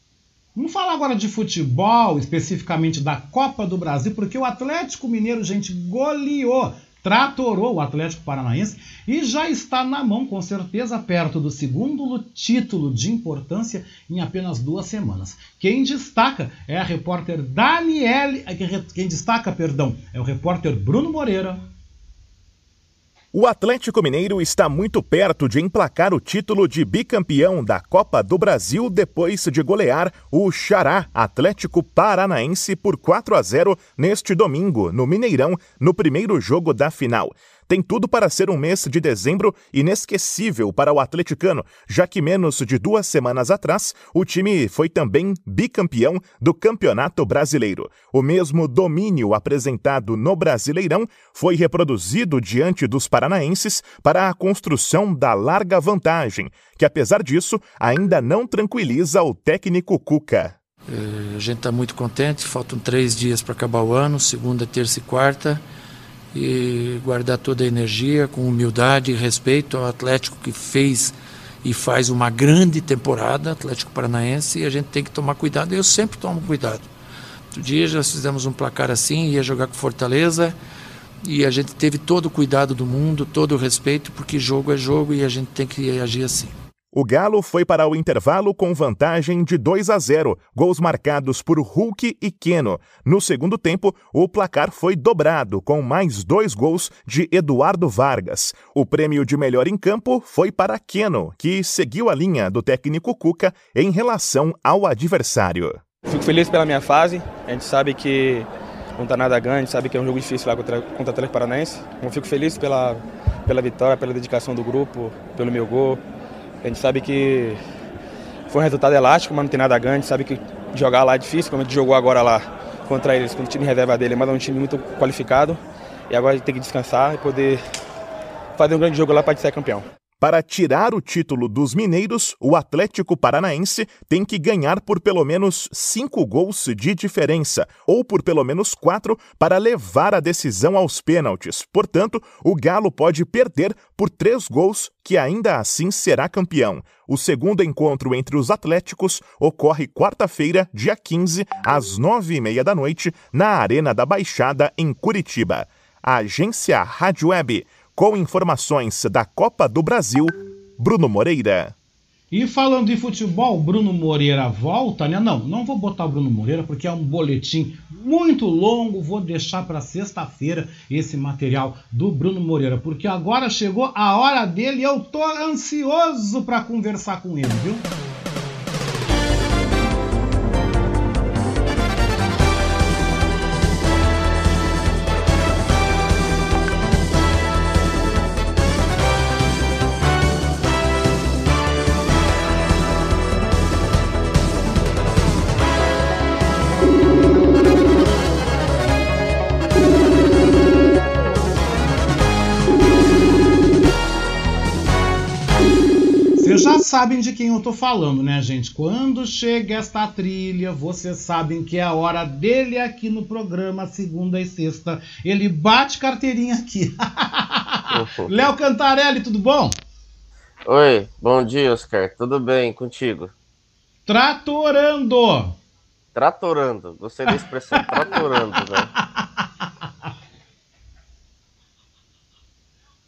Vamos falar agora de futebol, especificamente da Copa do Brasil, porque o Atlético Mineiro, gente, goleou, tratorou o Atlético Paranaense e já está na mão, com certeza, perto do segundo título de importância em apenas duas semanas. Quem destaca é a repórter Daniele. Quem destaca, perdão, é o repórter Bruno Moreira. O Atlético Mineiro está muito perto de emplacar o título de bicampeão da Copa do Brasil depois de golear o Xará Atlético Paranaense por 4 a 0 neste domingo, no Mineirão, no primeiro jogo da final tem tudo para ser um mês de dezembro inesquecível para o atleticano, já que menos de duas semanas atrás o time foi também bicampeão do Campeonato Brasileiro. O mesmo domínio apresentado no Brasileirão foi reproduzido diante dos paranaenses para a construção da larga vantagem, que apesar disso ainda não tranquiliza o técnico Cuca. É, a gente está muito contente, faltam três dias para acabar o ano, segunda, terça e quarta e guardar toda a energia com humildade e respeito ao Atlético que fez e faz uma grande temporada, Atlético Paranaense, e a gente tem que tomar cuidado. Eu sempre tomo cuidado. Outro dia já fizemos um placar assim, ia jogar com Fortaleza, e a gente teve todo o cuidado do mundo, todo o respeito, porque jogo é jogo e a gente tem que agir assim. O Galo foi para o intervalo com vantagem de 2 a 0, gols marcados por Hulk e Keno. No segundo tempo, o placar foi dobrado, com mais dois gols de Eduardo Vargas. O prêmio de melhor em campo foi para Keno, que seguiu a linha do técnico Cuca em relação ao adversário. Fico feliz pela minha fase. A gente sabe que não está nada ganho, a gente sabe que é um jogo difícil lá contra, contra o Atlético Paranaense. Eu fico feliz pela, pela vitória, pela dedicação do grupo, pelo meu gol. A gente sabe que foi um resultado elástico, mas não tem nada a ganhar. A gente sabe que jogar lá é difícil, como a gente jogou agora lá contra eles, com o time reserva dele, mas é um time muito qualificado. E agora a gente tem que descansar e poder fazer um grande jogo lá para ser campeão. Para tirar o título dos mineiros, o Atlético Paranaense tem que ganhar por pelo menos cinco gols de diferença, ou por pelo menos quatro para levar a decisão aos pênaltis. Portanto, o Galo pode perder por três gols, que ainda assim será campeão. O segundo encontro entre os Atléticos ocorre quarta-feira, dia 15, às nove e meia da noite, na Arena da Baixada, em Curitiba. A agência Rádio Web com informações da Copa do Brasil, Bruno Moreira. E falando de futebol, Bruno Moreira volta, né? Não, não vou botar o Bruno Moreira porque é um boletim muito longo. Vou deixar para sexta-feira esse material do Bruno Moreira, porque agora chegou a hora dele e eu tô ansioso para conversar com ele, viu? Sabem de quem eu tô falando, né, gente? Quando chega esta trilha, vocês sabem que é a hora dele aqui no programa, segunda e sexta. Ele bate carteirinha aqui. Léo Cantarelli, tudo bom? Oi, bom dia, Oscar. Tudo bem contigo? Tratorando. Tratorando. Gostei da expressão tratorando, né?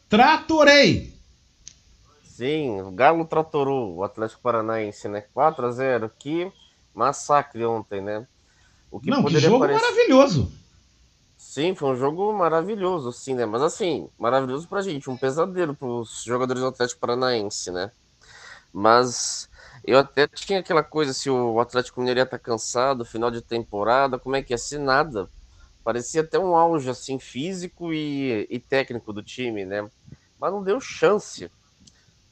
Tratorei. Sim, o Galo tratorou o Atlético Paranaense, né? 4 a 0 Que massacre ontem, né? O que Não, que jogo parecer... maravilhoso. Sim, foi um jogo maravilhoso, sim, né? Mas assim, maravilhoso pra gente, um pesadelo pros jogadores do Atlético Paranaense, né? Mas eu até tinha aquela coisa, se o Atlético Mineiro ia estar tá cansado, final de temporada, como é que ia ser? Nada. Parecia até um auge, assim, físico e, e técnico do time, né? Mas não deu chance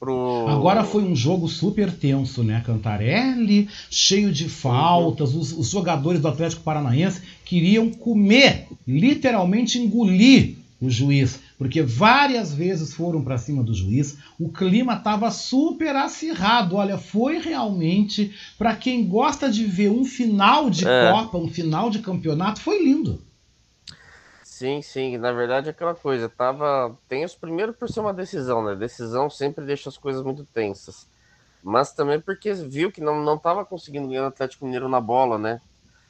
pro. Agora foi um jogo super tenso, né? Cantarelli, cheio de faltas. Os, os jogadores do Atlético Paranaense queriam comer, literalmente engolir o juiz, porque várias vezes foram para cima do juiz. O clima estava super acirrado. Olha, foi realmente para quem gosta de ver um final de É. Copa, um final de campeonato, foi lindo. Sim, sim, na verdade é aquela coisa, tava tenso primeiro por ser uma decisão, né? Decisão sempre deixa as coisas muito tensas. Mas também porque viu que não, não tava conseguindo ganhar o Atlético Mineiro na bola, né?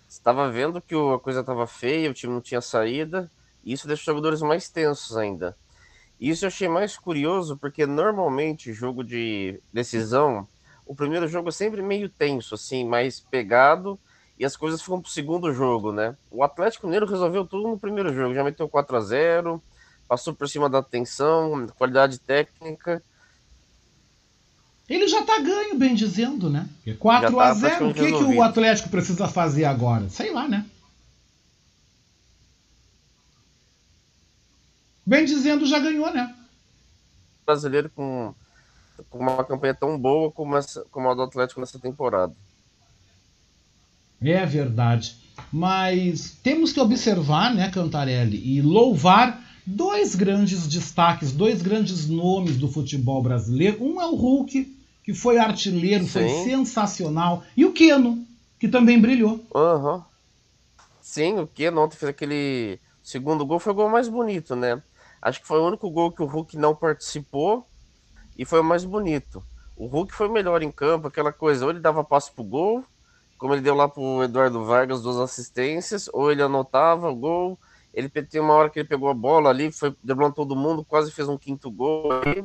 Estava vendo que a coisa tava feia, o time não tinha saída, e isso deixa os jogadores mais tensos ainda. Isso eu achei mais curioso porque normalmente jogo de decisão, o primeiro jogo é sempre meio tenso, assim, mais pegado, e as coisas ficam pro segundo jogo, né? O Atlético Mineiro resolveu tudo no primeiro jogo, já meteu 4 a 0 passou por cima da atenção, qualidade técnica. Ele já tá ganho, bem dizendo, né? Porque 4 Já tá a 0 o que, que o. Atlético precisa fazer agora? Sei lá, né? Bem dizendo, já ganhou, né? Brasileiro com, com uma campanha tão boa como, essa, como a do Atlético nessa temporada. É verdade. Mas temos que observar, né, Cantarelli, e louvar dois grandes destaques, dois grandes nomes do futebol brasileiro. Um é o Hulk, que foi artilheiro, foi Sim. sensacional, e o Keno, que também brilhou. Aham. Sim, o que ontem fez aquele segundo gol foi o gol mais bonito, né? Acho que foi o único gol que o Hulk não participou e foi o mais bonito. O Hulk foi melhor em campo, aquela coisa, ou ele dava passe pro gol, como ele deu lá pro Eduardo Vargas duas assistências, ou ele anotava o gol. Ele tem uma hora que ele pegou a bola ali, foi driblando todo mundo, quase fez um quinto gol. aí.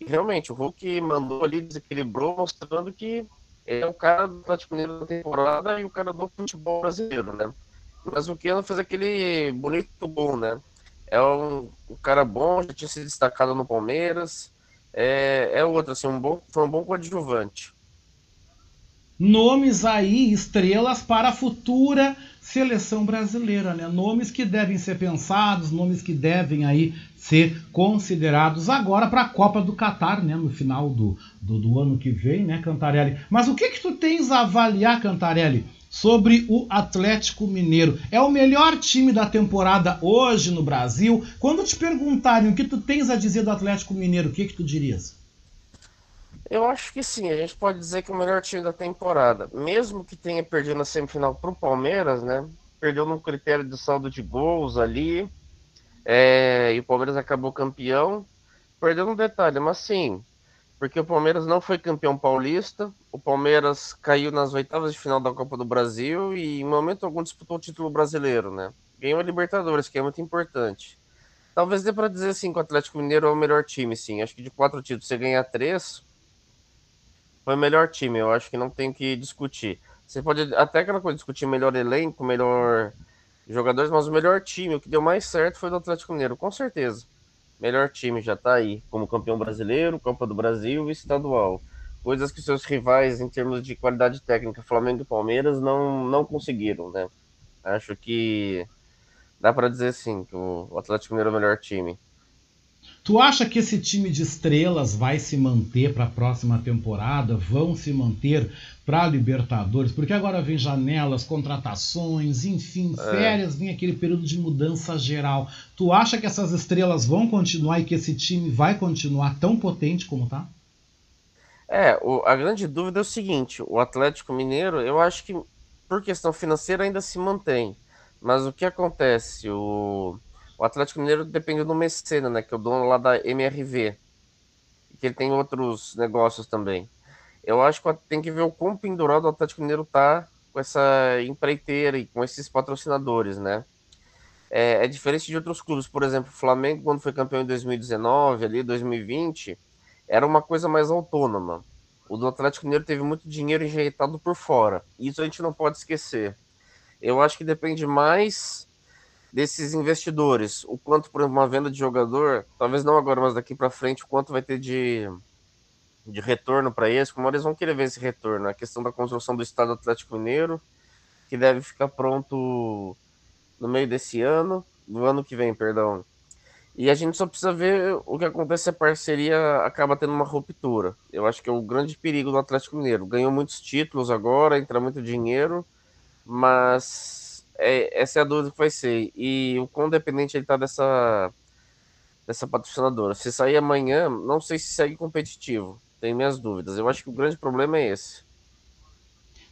E realmente, o Hulk mandou ali, desequilibrou, mostrando que ele é o cara do Atlético Mineiro da temporada e o cara do futebol brasileiro, né? Mas o Keno fez aquele bonito gol, né? É um, um cara bom, já tinha se destacado no Palmeiras. É, é outro, assim, um bom, foi um bom coadjuvante. Nomes aí, estrelas para a futura seleção brasileira, né? Nomes que devem ser pensados, nomes que devem aí ser considerados agora para a Copa do Catar, né? No final do, do, do ano que vem, né, Cantarelli? Mas o que que tu tens a avaliar, Cantarelli, sobre o Atlético Mineiro? É o melhor time da temporada hoje no Brasil? Quando te perguntarem o que tu tens a dizer do Atlético Mineiro, o que que tu dirias? Eu acho que sim, a gente pode dizer que é o melhor time da temporada. Mesmo que tenha perdido na semifinal pro Palmeiras, né? Perdeu no critério de saldo de gols ali. é, e o Palmeiras acabou campeão. Perdeu no detalhe, mas sim. Porque o Palmeiras não foi campeão paulista. O Palmeiras caiu nas oitavas de final da Copa do Brasil e em momento algum disputou o título brasileiro, né? Ganhou a Libertadores, que é muito importante. Talvez dê para dizer assim que o Atlético Mineiro é o melhor time, sim. Acho que de quatro títulos você ganhar três, foi o melhor time, eu acho que não tem que discutir. Você pode até aquela coisa discutir melhor elenco, melhor jogadores, mas o melhor time, o que deu mais certo foi do Atlético Mineiro, com certeza. Melhor time já tá aí, como campeão brasileiro, Copa do Brasil e estadual. Coisas que seus rivais em termos de qualidade técnica, Flamengo e Palmeiras, não, não conseguiram, né? Acho que dá para dizer sim que o Atlético Mineiro é o melhor time. Tu acha que esse time de estrelas vai se manter para a próxima temporada? Vão se manter para a Libertadores? Porque agora vem janelas, contratações, enfim, É. férias, vem aquele período de mudança geral. Tu acha que essas estrelas vão continuar e que esse time vai continuar tão potente como tá? É, o- a grande dúvida é o seguinte: o Atlético Mineiro, eu acho que por questão financeira ainda se mantém. Mas o que acontece? O, o Atlético Mineiro depende do Mecena, né? Que é o dono lá da MRV. Que ele tem outros negócios também. Eu acho que tem que ver o quão pendurado o Atlético Mineiro tá com essa empreiteira e com esses patrocinadores, né? É, é diferente de outros clubes, por exemplo, o Flamengo, quando foi campeão em 2019, ali, 2020, era uma coisa mais autônoma. O do Atlético Mineiro teve muito dinheiro injetado por fora. Isso a gente não pode esquecer. Eu acho que depende mais desses investidores. O quanto, por uma venda de jogador, talvez não agora, mas daqui para frente, o quanto vai ter de, de retorno para eles, como eles vão querer ver esse retorno. A questão da construção do Estado Atlético Mineiro, que deve ficar pronto no meio desse ano, no ano que vem, perdão. E a gente só precisa ver o que acontece se a parceria acaba tendo uma ruptura. Eu acho que é o grande perigo do Atlético Mineiro. Ganhou muitos títulos agora, entra muito dinheiro, mas é, essa é a dúvida que vai ser. E o quão dependente ele está dessa, dessa patrocinadora. Se sair amanhã, não sei se segue competitivo. Tenho minhas dúvidas. Eu acho que o grande problema é esse.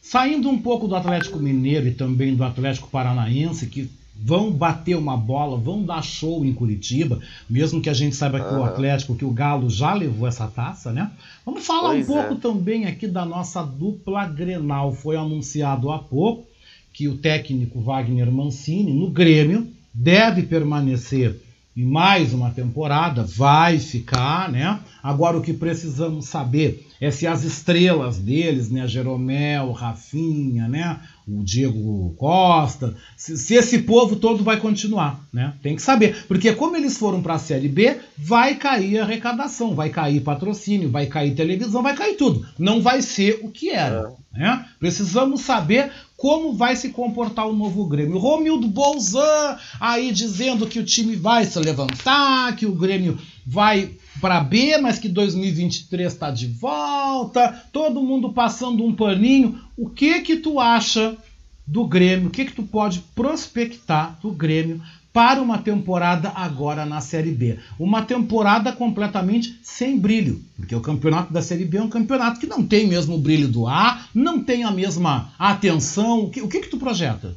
Saindo um pouco do Atlético Mineiro e também do Atlético Paranaense, que vão bater uma bola, vão dar show em Curitiba, mesmo que a gente saiba que o Atlético, que o Galo já levou essa taça, né? Vamos falar Pois um pouco é. também aqui da nossa dupla Grenal. Foi anunciado há pouco que o técnico Wagner Mancini, no Grêmio, deve permanecer em mais uma temporada, vai ficar, né? Agora o que precisamos saber é se as estrelas deles, né, Jeromel, Rafinha, né, o Diego Costa, se, se esse povo todo vai continuar, né? Tem que saber, porque como eles foram para a Série B, vai cair arrecadação, vai cair patrocínio, vai cair televisão, vai cair tudo. Não vai ser o que era, né? Precisamos saber como vai se comportar o novo Grêmio. Romildo Bolzan aí dizendo que o time vai se levantar, que o Grêmio vai para B, mas que 2023 está de volta. Todo mundo passando um paninho. O que que tu acha do Grêmio? O que que tu pode prospectar do Grêmio para uma temporada agora na Série B? Uma temporada completamente sem brilho, porque o campeonato da Série B é um campeonato que não tem mesmo o brilho do A, não tem a mesma atenção. O que, o que que tu projeta?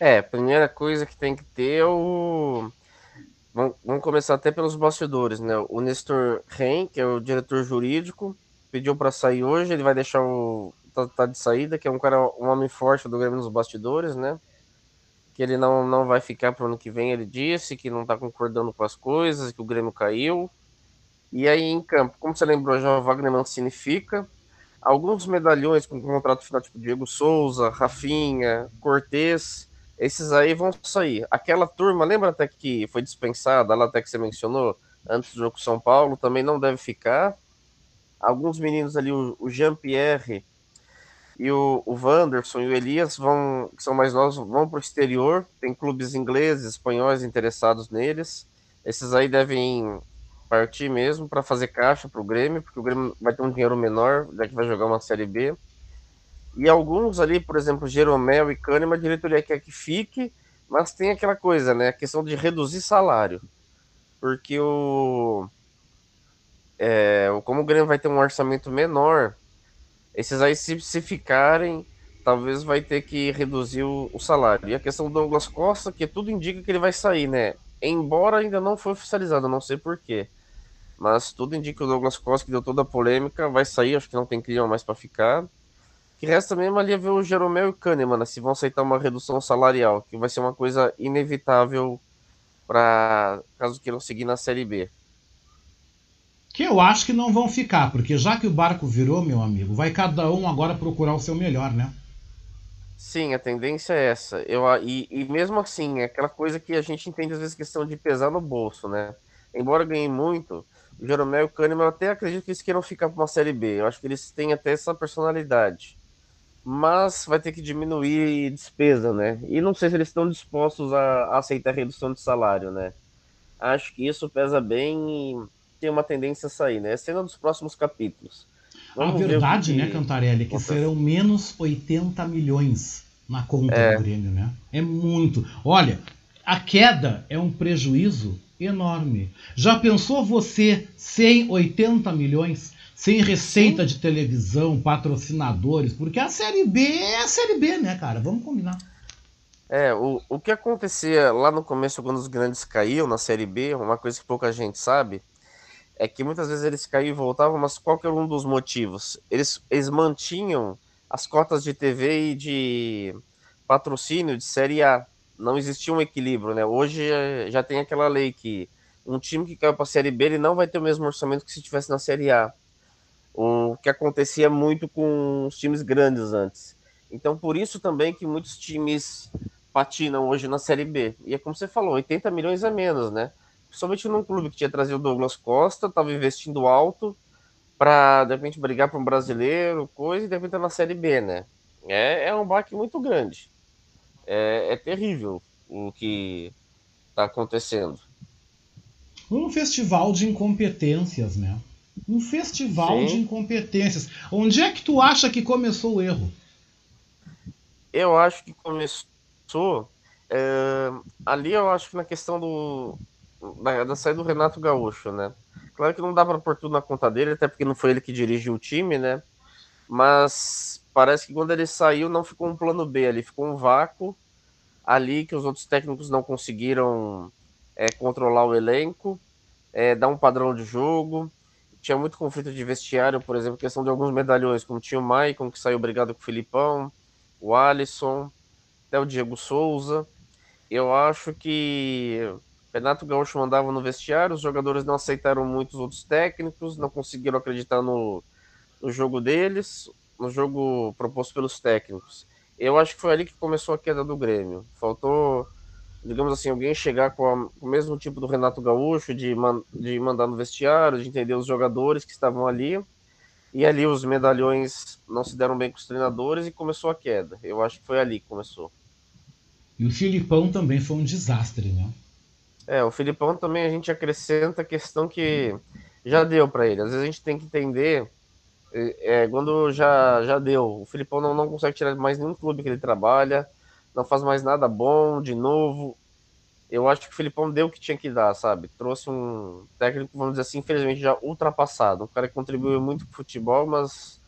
É, a primeira coisa que tem que ter é o. Vamos começar até pelos bastidores, né? O Nestor Ren, que é o diretor jurídico, pediu para sair hoje, ele vai deixar o. Tá, tá de saída, que é um cara, um homem forte do Grêmio nos bastidores, né? Que ele não, não vai ficar pro ano que vem, ele disse que não tá concordando com as coisas, que o Grêmio caiu. E aí em campo, como você lembrou, já o Wagner Mancini fica. Alguns medalhões com contrato final, tipo Diego Souza, Rafinha, Cortez, esses aí vão sair. Aquela turma, lembra até que foi dispensada, lá até que você mencionou, antes do jogo com São Paulo, também não deve ficar. Alguns meninos ali, o, o Jean-Pierre e o, o Wanderson e o Elias, vão, que são mais novos, vão para o exterior. Tem clubes ingleses, espanhóis interessados neles. Esses aí devem partir mesmo para fazer caixa para o Grêmio, porque o Grêmio vai ter um dinheiro menor, já que vai jogar uma Série B. E alguns ali, por exemplo, Jeromel e Kahneman, a diretoria quer que fique, mas tem aquela coisa, né? A questão de reduzir salário. Porque o. É, como o Grêmio vai ter um orçamento menor, esses aí, se, se ficarem, talvez vai ter que reduzir o, o salário. E a questão do Douglas Costa, que tudo indica que ele vai sair, né? Embora ainda não foi oficializado, não sei porquê. Mas tudo indica que o Douglas Costa, que deu toda a polêmica, vai sair, acho que não tem clima mais para ficar. Que resta mesmo ali é ver o Jeromel e o Kahneman, né, se vão aceitar uma redução salarial, que vai ser uma coisa inevitável para caso queiram seguir na Série B. Que eu acho que não vão ficar, porque já que o barco virou, meu amigo, vai cada um agora procurar o seu melhor, né? Sim, a tendência é essa. Eu, e, e mesmo assim, é aquela coisa que a gente entende às vezes questão de pesar no bolso, né? Embora ganhem muito, o Jeromel e o Kahneman eu até acredito que eles queiram ficar para uma Série B. Eu acho que eles têm até essa personalidade. Mas vai ter que diminuir despesa, né? E não sei se eles estão dispostos a, a aceitar redução de salário, né? Acho que isso pesa bem e tem uma tendência a sair, né? Cena dos próximos capítulos. a Vamos o verdade, que- né, Cantarelli, é que acontece. serão menos 80 milhões na conta É. do Grêmio, né? É muito. Olha, a queda é um prejuízo enorme. Já pensou você sem 80 milhões? Sem receita de televisão, patrocinadores, porque a Série B é a Série B, né, cara? Vamos combinar. É, o, o que acontecia lá no começo, quando os grandes caíam na Série B, uma coisa que pouca gente sabe, é que muitas vezes eles caíam e voltavam, mas qual que era um dos motivos? Eles, eles mantinham as cotas de TV e de patrocínio de Série A. Não existia um equilíbrio, né? Hoje já tem aquela lei que um time que caiu para a Série B ele não vai ter o mesmo orçamento que se tivesse na Série A. O que acontecia muito com os times grandes antes. Então, por isso também que muitos times patinam hoje na Série B. E é como você falou, 80 milhões a menos, né? Principalmente num clube que tinha trazido o Douglas Costa, estava investindo alto para, de repente, brigar para um brasileiro, coisa, e de repente tá na Série B, né? É, é um baque muito grande. É, é terrível o que está acontecendo. um festival de incompetências, né? Um festival Sim. de incompetências. Onde é que tu acha que começou o erro? Eu acho que começou é, ali, eu acho que na questão do da, da saída do Renato Gaúcho, né? Claro que não dá para pôr tudo na conta dele, até porque não foi ele que dirigiu o time, né? Mas parece que quando ele saiu não ficou um plano B ali, ficou um vácuo ali que os outros técnicos não conseguiram é, controlar o elenco, é, dar um padrão de jogo. Tinha muito conflito de vestiário, por exemplo, questão de alguns medalhões, como tinha o Maicon, que saiu brigado com o Filipão, o Alisson, até o Diego Souza. Eu acho que Renato Gaúcho mandava no vestiário, os jogadores não aceitaram muito os outros técnicos, não conseguiram acreditar no, no jogo deles, no jogo proposto pelos técnicos. Eu acho que foi ali que começou a queda do Grêmio. Faltou, digamos assim, alguém chegar com, a- com o mesmo tipo do Renato Gaúcho, de, man- de mandar no vestiário, de entender os jogadores que estavam ali. E ali os medalhões não se deram bem com os treinadores e começou a queda. Eu acho que foi ali que começou. E o Filipão também foi um desastre, né? É, o Filipão também a gente acrescenta a questão que já deu para ele. Às vezes a gente tem que entender é, é, quando já, já deu. O Filipão não, não consegue tirar mais nenhum clube que ele trabalha, não faz mais nada bom de novo. Eu acho que o Filipão deu o que tinha que dar, sabe? Trouxe um técnico, vamos dizer assim, infelizmente já ultrapassado. Um cara que contribuiu muito pro futebol, mas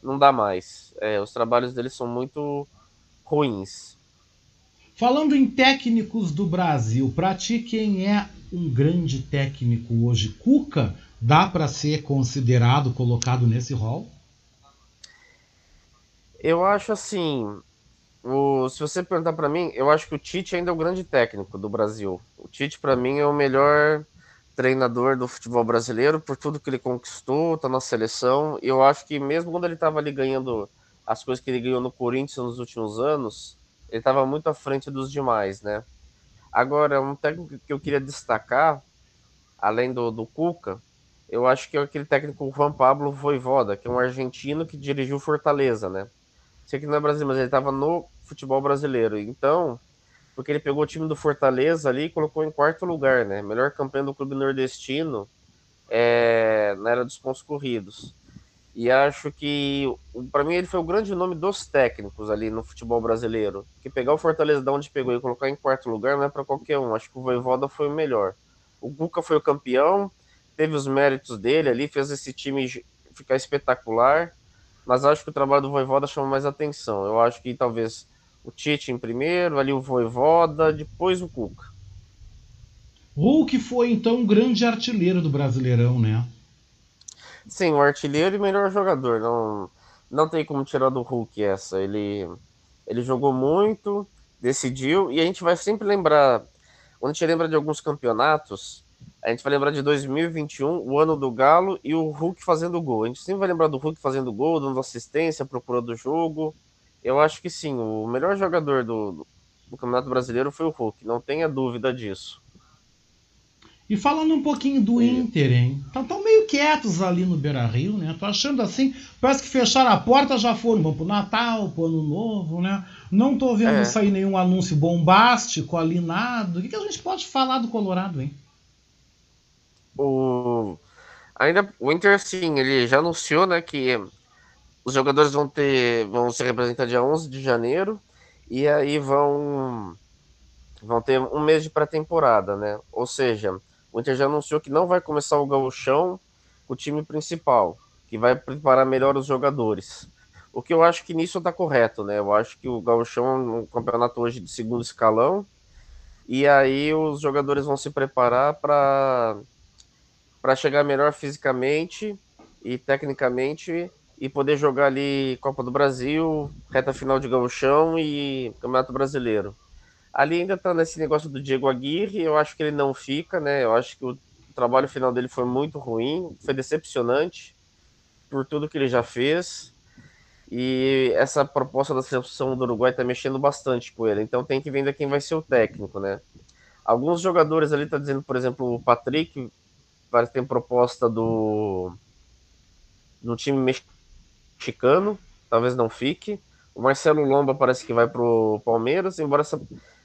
não dá mais. É, os trabalhos dele são muito ruins. Falando em técnicos do Brasil, pra ti quem é um grande técnico hoje? Cuca dá pra ser considerado, colocado nesse rol? Eu acho assim, o, se você perguntar pra mim, eu acho que o Tite ainda é o grande técnico do Brasil. O Tite pra mim é o melhor treinador do futebol brasileiro por tudo que ele conquistou, tá na seleção. E eu acho que mesmo quando ele tava ali ganhando as coisas que ele ganhou no Corinthians nos últimos anos, ele tava muito à frente dos demais, né? Agora, um técnico que eu queria destacar, além do, do Cuca, eu acho que é aquele técnico Juan Pablo Voivoda, que é um argentino que dirigiu Fortaleza, né? Sei que não é brasileiro, mas ele estava no futebol brasileiro. Então, porque ele pegou o time do Fortaleza ali e colocou em quarto lugar, né? Melhor campeão do clube nordestino é, na era dos pontos corridos. E acho que, para mim, ele foi o grande nome dos técnicos ali no futebol brasileiro. Que pegar o Fortaleza de onde pegou e colocar em quarto lugar não é para qualquer um. Acho que o Voivoda foi o melhor. O Cuca foi o campeão, teve os méritos dele ali, fez esse time ficar espetacular. Mas acho que o trabalho do Voivoda chama mais atenção. Eu acho que talvez o Tite em primeiro, ali o Voivoda, depois o Cuca. Hulk foi então um grande artilheiro do Brasileirão, né? Sim, o artilheiro e melhor jogador. Não, não tem como tirar do Hulk essa. Ele, ele jogou muito, decidiu, e a gente vai sempre lembrar. Quando a gente lembra de alguns campeonatos, a gente vai lembrar de 2021, o ano do Galo, e o Hulk fazendo gol. A gente sempre vai lembrar do Hulk fazendo gol, dando assistência, procurando o jogo. Eu acho que sim, o melhor jogador do, do Campeonato Brasileiro foi o Hulk, não tenha dúvida disso. E falando um pouquinho do Inter, hein? Estão meio quietos ali no Beira Rio, né? Tô achando assim, parece que fecharam a porta, já foram, vão pro Natal, pro Ano Novo, né? Não tô vendo É. sair nenhum anúncio bombástico ali, nada. O que, que a gente pode falar do Colorado, hein? O ainda o Inter sim, ele já anunciou, né, que os jogadores vão ter vão se representar dia 11 de janeiro e aí vão vão ter um mês de pré-temporada, né? Ou seja, o Inter já anunciou que não vai começar o gauchão com o time principal, que vai preparar melhor os jogadores. O que eu acho que nisso tá correto, né? Eu acho que o gauchão é um campeonato hoje de segundo escalão e aí os jogadores vão se preparar para para chegar melhor fisicamente e tecnicamente e poder jogar ali Copa do Brasil, reta final de gauchão e Campeonato Brasileiro. Ali ainda tá nesse negócio do Diego Aguirre, eu acho que ele não fica, né? Eu acho que o trabalho final dele foi muito ruim, foi decepcionante por tudo que ele já fez. E essa proposta da seleção do Uruguai tá mexendo bastante com ele, então tem que ver ainda quem vai ser o técnico, né? Alguns jogadores ali tá dizendo, por exemplo, o Patrick parece tem proposta do do time mexicano, talvez não fique. O Marcelo Lomba parece que vai pro Palmeiras, embora essa,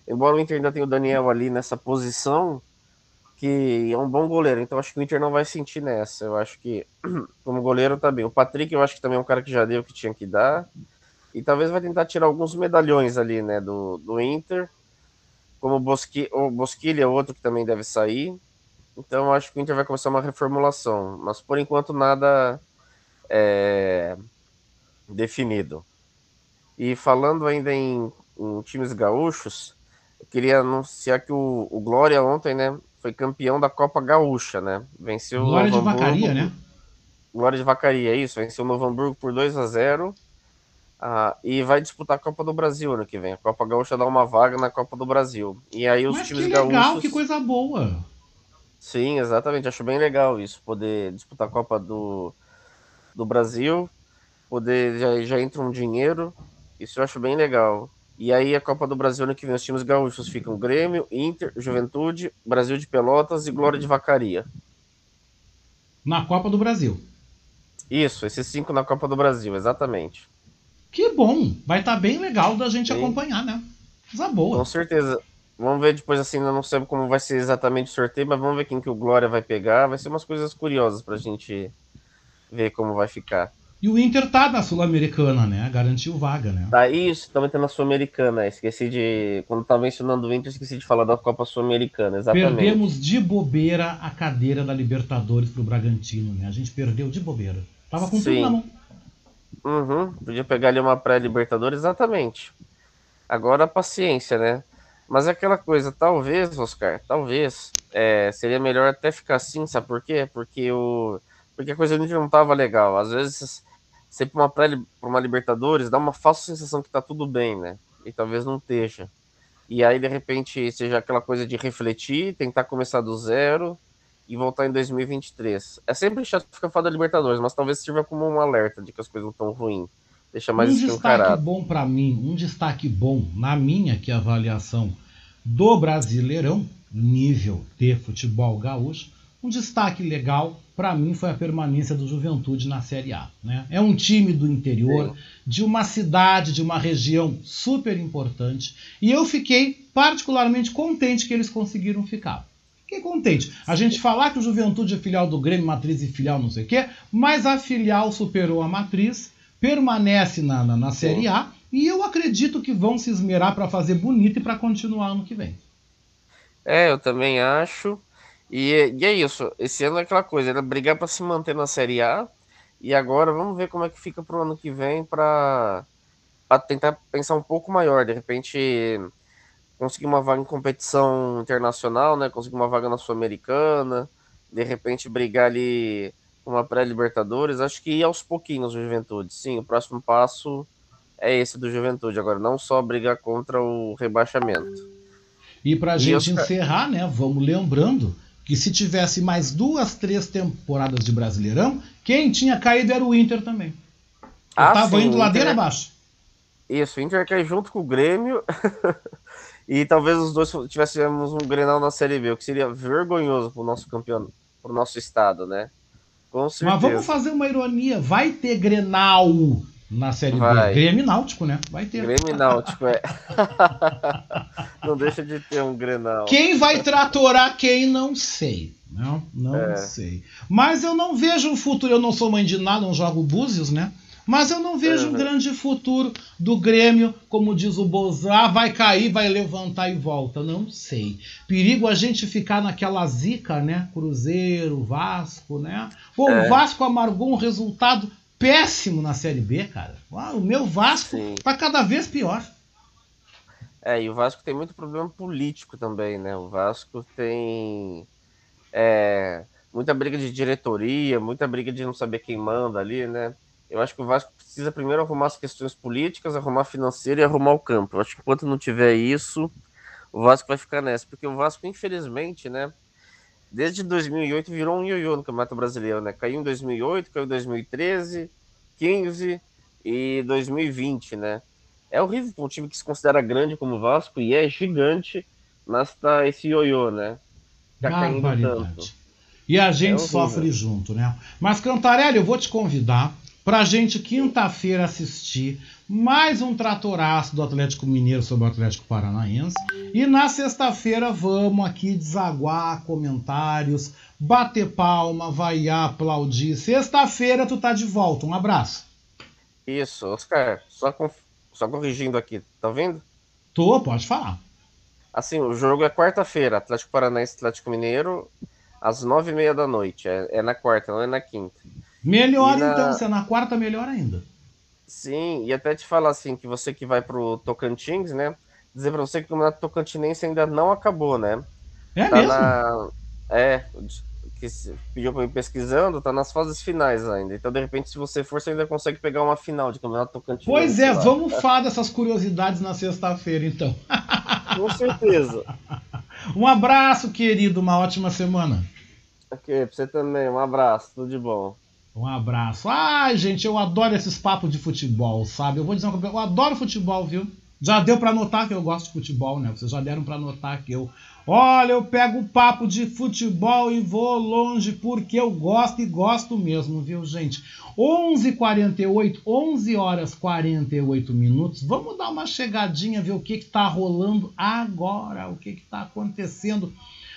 embora o Inter ainda tenha o Daniel ali nessa posição, que é um bom goleiro, então acho que o Inter não vai sentir nessa. Eu acho que, como goleiro, tá bem. O Patrick, eu acho que também é um cara que já deu o que tinha que dar. E talvez vai tentar tirar alguns medalhões ali, né, do, do Inter. Como o, Bosqui, o Bosquilha é outro que também deve sair. Então acho que o Inter vai começar uma reformulação. Mas por enquanto nada é, definido. E falando ainda em, em times gaúchos, eu queria anunciar que o, o Glória ontem, né, foi campeão da Copa Gaúcha, né? Venceu Glória o Novo de Vacaria, Hamburgo- né? Glória de Vacaria, é isso. Venceu o Novo Hamburgo por 2 a 0 ah, e vai disputar a Copa do Brasil ano que vem. A Copa Gaúcha dá uma vaga na Copa do Brasil. E aí os Mas que times legal, gaúchos. que coisa boa. Sim, exatamente. Acho bem legal isso, poder disputar a Copa do, do Brasil, poder já, já entra um dinheiro. Isso eu acho bem legal. E aí a Copa do Brasil ano que vem os times gaúchos ficam Grêmio, Inter, Juventude, Brasil de Pelotas e Glória de Vacaria. Na Copa do Brasil. Isso, esses cinco na Copa do Brasil, exatamente. Que bom. Vai estar bem legal da gente Sim. acompanhar, né? Coisa boa. Com certeza. Vamos ver depois, assim, ainda não sei como vai ser exatamente o sorteio, mas vamos ver quem que o Glória vai pegar. Vai ser umas coisas curiosas pra gente ver como vai ficar. E o Inter tá na Sul-Americana, né? Garantiu vaga, né? Tá, isso, também tem na Sul-Americana. Esqueci de. Quando tava mencionando o Inter, esqueci de falar da Copa Sul-Americana, exatamente. Perdemos de bobeira a cadeira da Libertadores pro Bragantino, né? A gente perdeu de bobeira. Tava com tudo na mão. Uhum, podia pegar ali uma pré-Libertadores, exatamente. Agora paciência, né? Mas é aquela coisa, talvez, Oscar, talvez, é, seria melhor até ficar assim, sabe por quê? Porque o. Porque a coisa do Inter não tava legal. Às vezes, pra uma, pré, pra uma Libertadores, dá uma falsa sensação que tá tudo bem, né? E talvez não esteja. E aí, de repente, seja aquela coisa de refletir, tentar começar do zero e voltar em 2023. É sempre chato ficar fora da Libertadores, mas talvez sirva como um alerta de que as coisas não estão ruins. Deixa mais um destaque bom pra mim, um destaque bom na minha que avaliação do Brasileirão, nível de futebol gaúcho, um destaque legal pra mim foi a permanência do Juventude na Série A. Né? É um time do interior, de uma cidade, de uma região super importante, e eu fiquei particularmente contente que eles conseguiram ficar. Fiquei contente. A gente falar que o Juventude é filial do Grêmio, matriz e filial, não sei o quê, mas a filial superou a matriz, permanece na, na, na Série A, e eu acredito que vão se esmerar para fazer bonito e para continuar ano que vem. É, eu também acho. E, e é isso. Esse ano é aquela coisa, era brigar para se manter na Série A. E agora vamos ver como é que fica pro ano que vem para tentar pensar um pouco maior. De repente, conseguir uma vaga em competição internacional, né? Conseguir uma vaga na Sul-Americana. De repente, brigar ali uma pré-Libertadores. Acho que ir aos pouquinhos o Juventude. Sim, o próximo passo é esse do Juventude. Agora, não só brigar contra o rebaixamento. E para a gente encerrar, né, vamos lembrando que se tivesse mais duas, três temporadas de Brasileirão, quem tinha caído era o Inter também. Ah, tava sim, indo o ladeira Inter- abaixo. Isso, o Inter cai junto com o Grêmio. e talvez os dois tivéssemos um Grenal na Série B, o que seria vergonhoso pro nosso campeão, pro nosso estado, né? Com certeza. Mas vamos fazer uma ironia. Vai ter Grenal na Série B. Grêmio Náutico, né? Vai ter. Grêmio Náutico, é. não deixa de ter um Grenal. Quem vai tratorar quem, não sei. Não, não É. sei. Mas eu não vejo um futuro. Eu não sou mãe de nada, não jogo búzios, né? Mas eu não vejo um Uhum. grande futuro do Grêmio, como diz o Bozá, vai cair, vai levantar e volta. Não sei. Perigo a gente ficar naquela zica, né? Cruzeiro, Vasco, né? Pô, É. o Vasco amargou um resultado péssimo na Série B, cara. Uau, o meu Vasco tá cada vez pior. É, e o Vasco tem muito problema político também, né? O Vasco tem é, muita briga de diretoria, muita briga de não saber quem manda ali, né? Eu acho que o Vasco precisa primeiro arrumar as questões políticas, arrumar financeiro e arrumar o campo. Eu acho que enquanto não tiver isso, o Vasco vai ficar nessa. Porque o Vasco, infelizmente, né? Desde 2008 virou um ioiô no Campeonato Brasileiro, né? Caiu em 2008, caiu em 2013, 15 e 2020, né? É horrível para um time que se considera grande como o Vasco e é gigante, mas tá esse ioiô, né? Tá caindo tanto. E a gente horrível. sofre junto, né? Mas, Cantarelli, eu vou te convidar pra gente quinta-feira assistir mais um tratoraço do Atlético Mineiro sobre o Atlético Paranaense. E na sexta-feira vamos aqui desaguar comentários, bater palma, vaiar, aplaudir. Sexta-feira tu tá de volta. Um abraço. Isso, Oscar, só, conf... só corrigindo aqui, tá vendo? Tô, pode falar. Assim, o jogo é quarta-feira, Atlético Paranaense Atlético Mineiro, às nove e meia da noite. É, é na quarta, não é na quinta. Melhor na... então, se é na quarta, melhor ainda. Sim, e até te falar assim, que você que vai pro Tocantins, né? Dizer pra você que o campeonato tocantinense ainda não acabou, né? É tá mesmo? Na... É, que pediu pra ir pesquisando, tá nas fases finais ainda. Então, de repente, se você for, você ainda consegue pegar uma final de campeonato tocantinense. Pois é, lá. vamos falar dessas curiosidades na sexta-feira, então. Com certeza. um abraço, querido, uma ótima semana. Ok, pra você também, um abraço, tudo de bom. Um abraço. Ai, gente, eu adoro esses papos de futebol, sabe? Eu vou dizer uma coisa, eu adoro futebol, viu? Já deu para notar que eu gosto de futebol, né? Vocês já deram para notar que eu. Olha, eu pego o papo de futebol e vou longe porque eu gosto e gosto mesmo, viu, gente? 11h48, 11 horas 48 minutos. Vamos dar uma chegadinha, ver o que que tá rolando agora, o que que tá acontecendo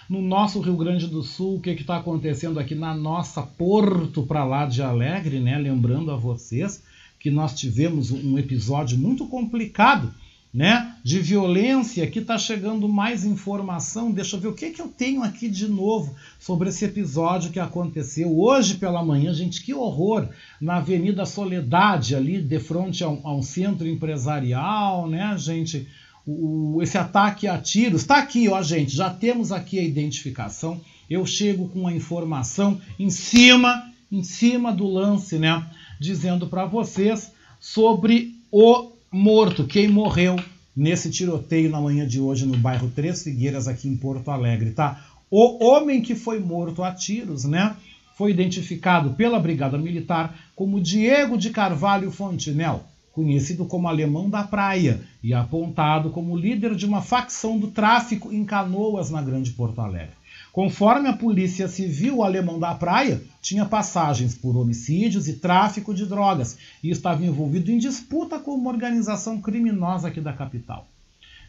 no nosso Rio Grande do Sul, o que está acontecendo aqui na nossa Porto para lá de Alegre, né? Lembrando a vocês que nós tivemos um episódio muito complicado, né? De violência, que está chegando mais informação. Deixa eu ver o que, que eu tenho aqui de novo sobre esse episódio que aconteceu hoje pela manhã. Gente, que horror! Na Avenida Soledade, ali de frente a um, a um centro empresarial, né, gente? O, esse ataque a tiros. Está aqui, ó, gente. Já temos aqui a identificação. Eu chego com a informação em cima, em cima do lance, né? Dizendo para vocês sobre o morto, quem morreu nesse tiroteio na manhã de hoje no bairro Três Figueiras, aqui em Porto Alegre, tá? O homem que foi morto a tiros, né? Foi identificado pela Brigada Militar como Diego de Carvalho Fontinel conhecido como Alemão da Praia e apontado como líder de uma facção do tráfico em canoas na Grande Porto Alegre. Conforme a Polícia Civil, o Alemão da Praia tinha passagens por homicídios e tráfico de drogas e estava envolvido em disputa com uma organização criminosa aqui da capital.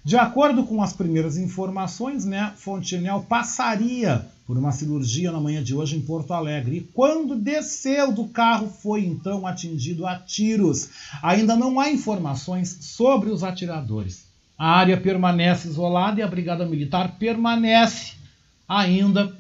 De acordo com as primeiras informações, né, Fontenel passaria por uma cirurgia na manhã de hoje em Porto Alegre. E quando desceu do carro, foi então atingido a tiros. Ainda não há informações sobre os atiradores. A área permanece isolada e a Brigada Militar permanece ainda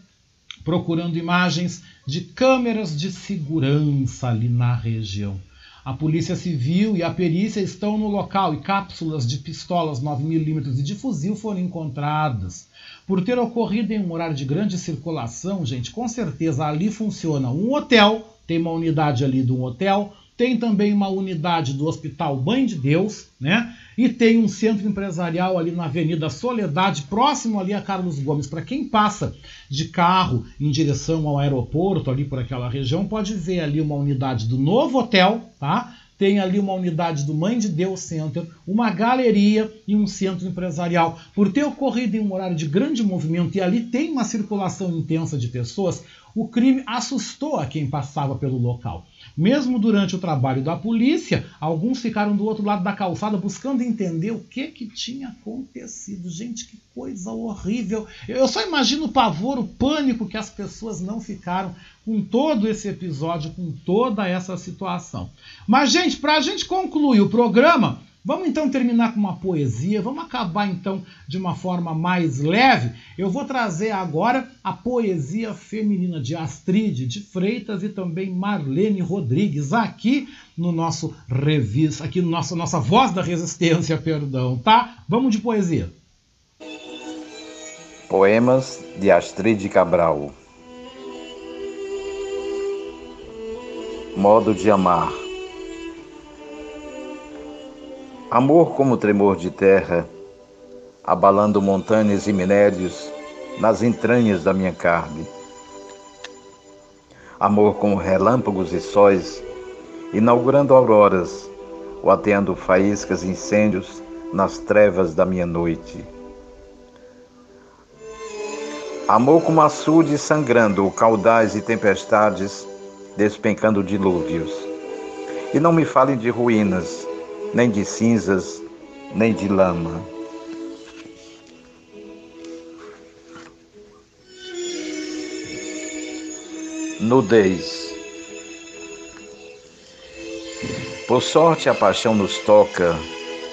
procurando imagens de câmeras de segurança ali na região. A Polícia Civil e a perícia estão no local e cápsulas de pistolas 9mm e de fuzil foram encontradas. Por ter ocorrido em um horário de grande circulação, gente, com certeza ali funciona um hotel, tem uma unidade ali de um hotel, tem também uma unidade do Hospital Mãe de Deus, né? E tem um centro empresarial ali na Avenida Soledade, próximo ali a Carlos Gomes. Para quem passa de carro em direção ao aeroporto, ali por aquela região, pode ver ali uma unidade do novo hotel, tá? Tem ali uma unidade do Mãe de Deus Center, uma galeria e um centro empresarial. Por ter ocorrido em um horário de grande movimento e ali tem uma circulação intensa de pessoas, o crime assustou a quem passava pelo local. Mesmo durante o trabalho da polícia, alguns ficaram do outro lado da calçada buscando entender o que, que tinha acontecido. Gente, que coisa horrível. Eu só imagino o pavor, o pânico que as pessoas não ficaram com todo esse episódio, com toda essa situação. Mas, gente, para a gente concluir o programa, Vamos então terminar com uma poesia, vamos acabar então de uma forma mais leve. Eu vou trazer agora a poesia feminina de Astrid de Freitas e também Marlene Rodrigues aqui no nosso revista, aqui no nosso nossa voz da resistência, perdão, tá? Vamos de poesia. Poemas de Astrid Cabral. Modo de amar. Amor como tremor de terra, abalando montanhas e minérios nas entranhas da minha carne. Amor como relâmpagos e sóis, inaugurando auroras, ou ateando faíscas e incêndios nas trevas da minha noite. Amor como açude sangrando, caudais e tempestades, despencando dilúvios. E não me falem de ruínas, nem de cinzas, nem de lama. Nudez. Por sorte, a paixão nos toca,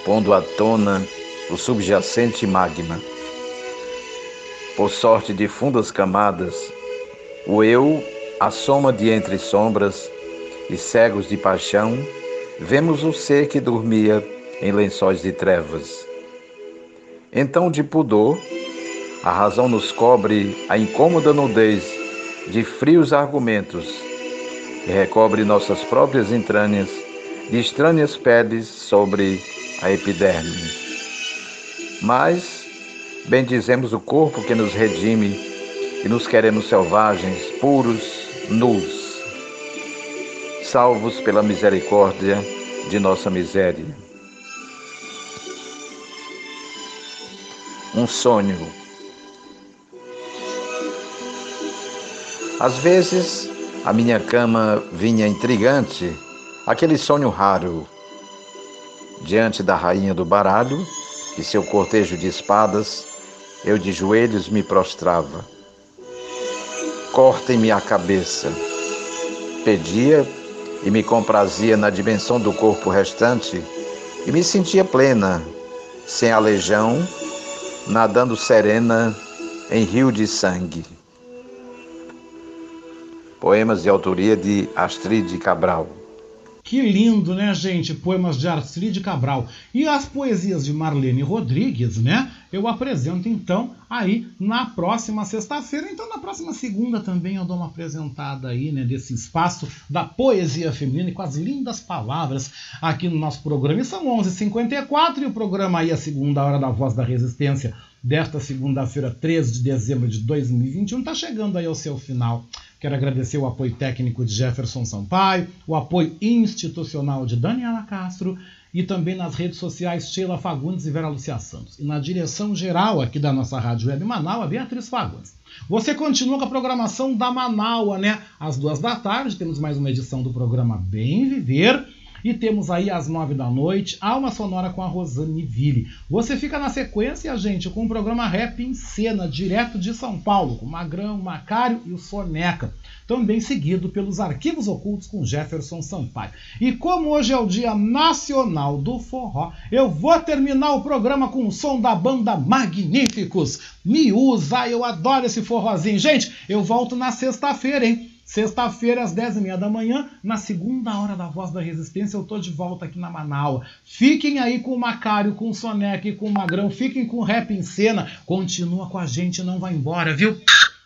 pondo à tona o subjacente magma. Por sorte de fundas camadas, o eu, a soma de entre sombras e cegos de paixão, vemos o ser que dormia em lençóis de trevas. Então, de pudor, a razão nos cobre a incômoda nudez de frios argumentos e recobre nossas próprias entranhas de estranhas peles sobre a epiderme. Mas bendizemos o corpo que nos redime e nos queremos selvagens, puros, nus, salvos pela misericórdia de nossa miséria. Um sonho. Às vezes, a minha cama vinha intrigante aquele sonho raro. Diante da rainha do baralho e seu cortejo de espadas, eu de joelhos me prostrava. Cortem-me a cabeça. Pedia e me comprazia na dimensão do corpo restante e me sentia plena, sem aleijão, nadando serena em rio de sangue. Poemas de autoria de Astrid Cabral. Que lindo, né, gente? Poemas de Arcide Cabral. E as poesias de Marlene Rodrigues, né? Eu apresento então aí na próxima sexta-feira. Então, na próxima segunda também eu dou uma apresentada aí, né, desse espaço da poesia feminina e com as lindas palavras aqui no nosso programa. E são 11h54 e o programa aí, a segunda hora da Voz da Resistência, desta segunda-feira, 13 de dezembro de 2021, está chegando aí ao seu final. Quero agradecer o apoio técnico de Jefferson Sampaio, o apoio institucional de Daniela Castro e também nas redes sociais Sheila Fagundes e Vera Lucia Santos. E na direção geral aqui da nossa Rádio Web Manaus, Beatriz Fagundes. Você continua com a programação da Manaua, né? Às duas da tarde temos mais uma edição do programa Bem Viver. E temos aí às nove da noite, Alma Sonora com a Rosane Ville. Você fica na sequência, gente, com o programa Rap em Cena, direto de São Paulo, com Magrão, Macário e o Soneca. Também seguido pelos Arquivos Ocultos com Jefferson Sampaio. E como hoje é o Dia Nacional do Forró, eu vou terminar o programa com o som da banda Magníficos. Me usa, eu adoro esse forrozinho. Gente, eu volto na sexta-feira, hein? Sexta-feira, às 10h30 da manhã, na segunda hora da Voz da Resistência, eu tô de volta aqui na Manaus. Fiquem aí com o Macário, com o Soneca e com o Magrão. Fiquem com o Rap em Cena. Continua com a gente, não vai embora, viu?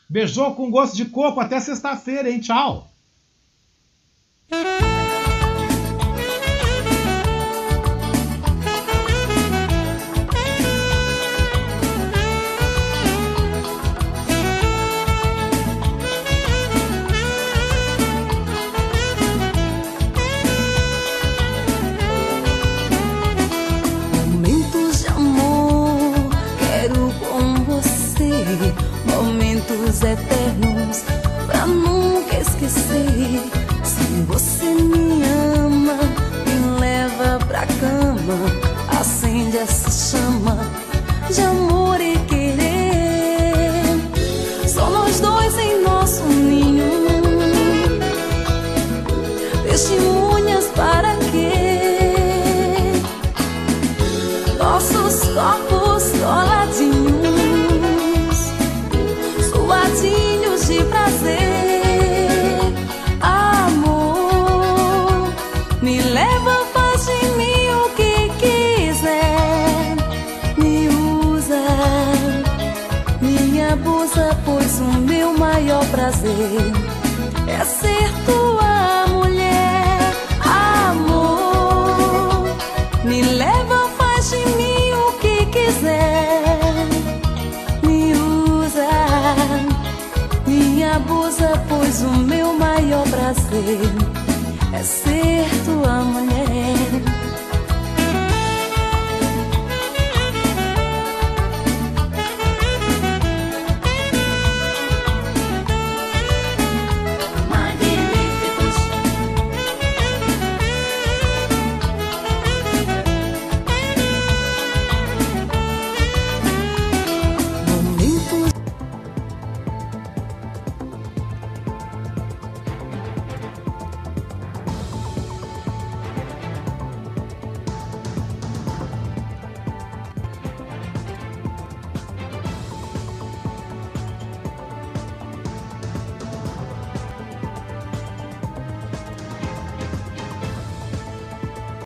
Beijou com gosto de coco. Até sexta-feira, hein? Tchau. Momentos eternos,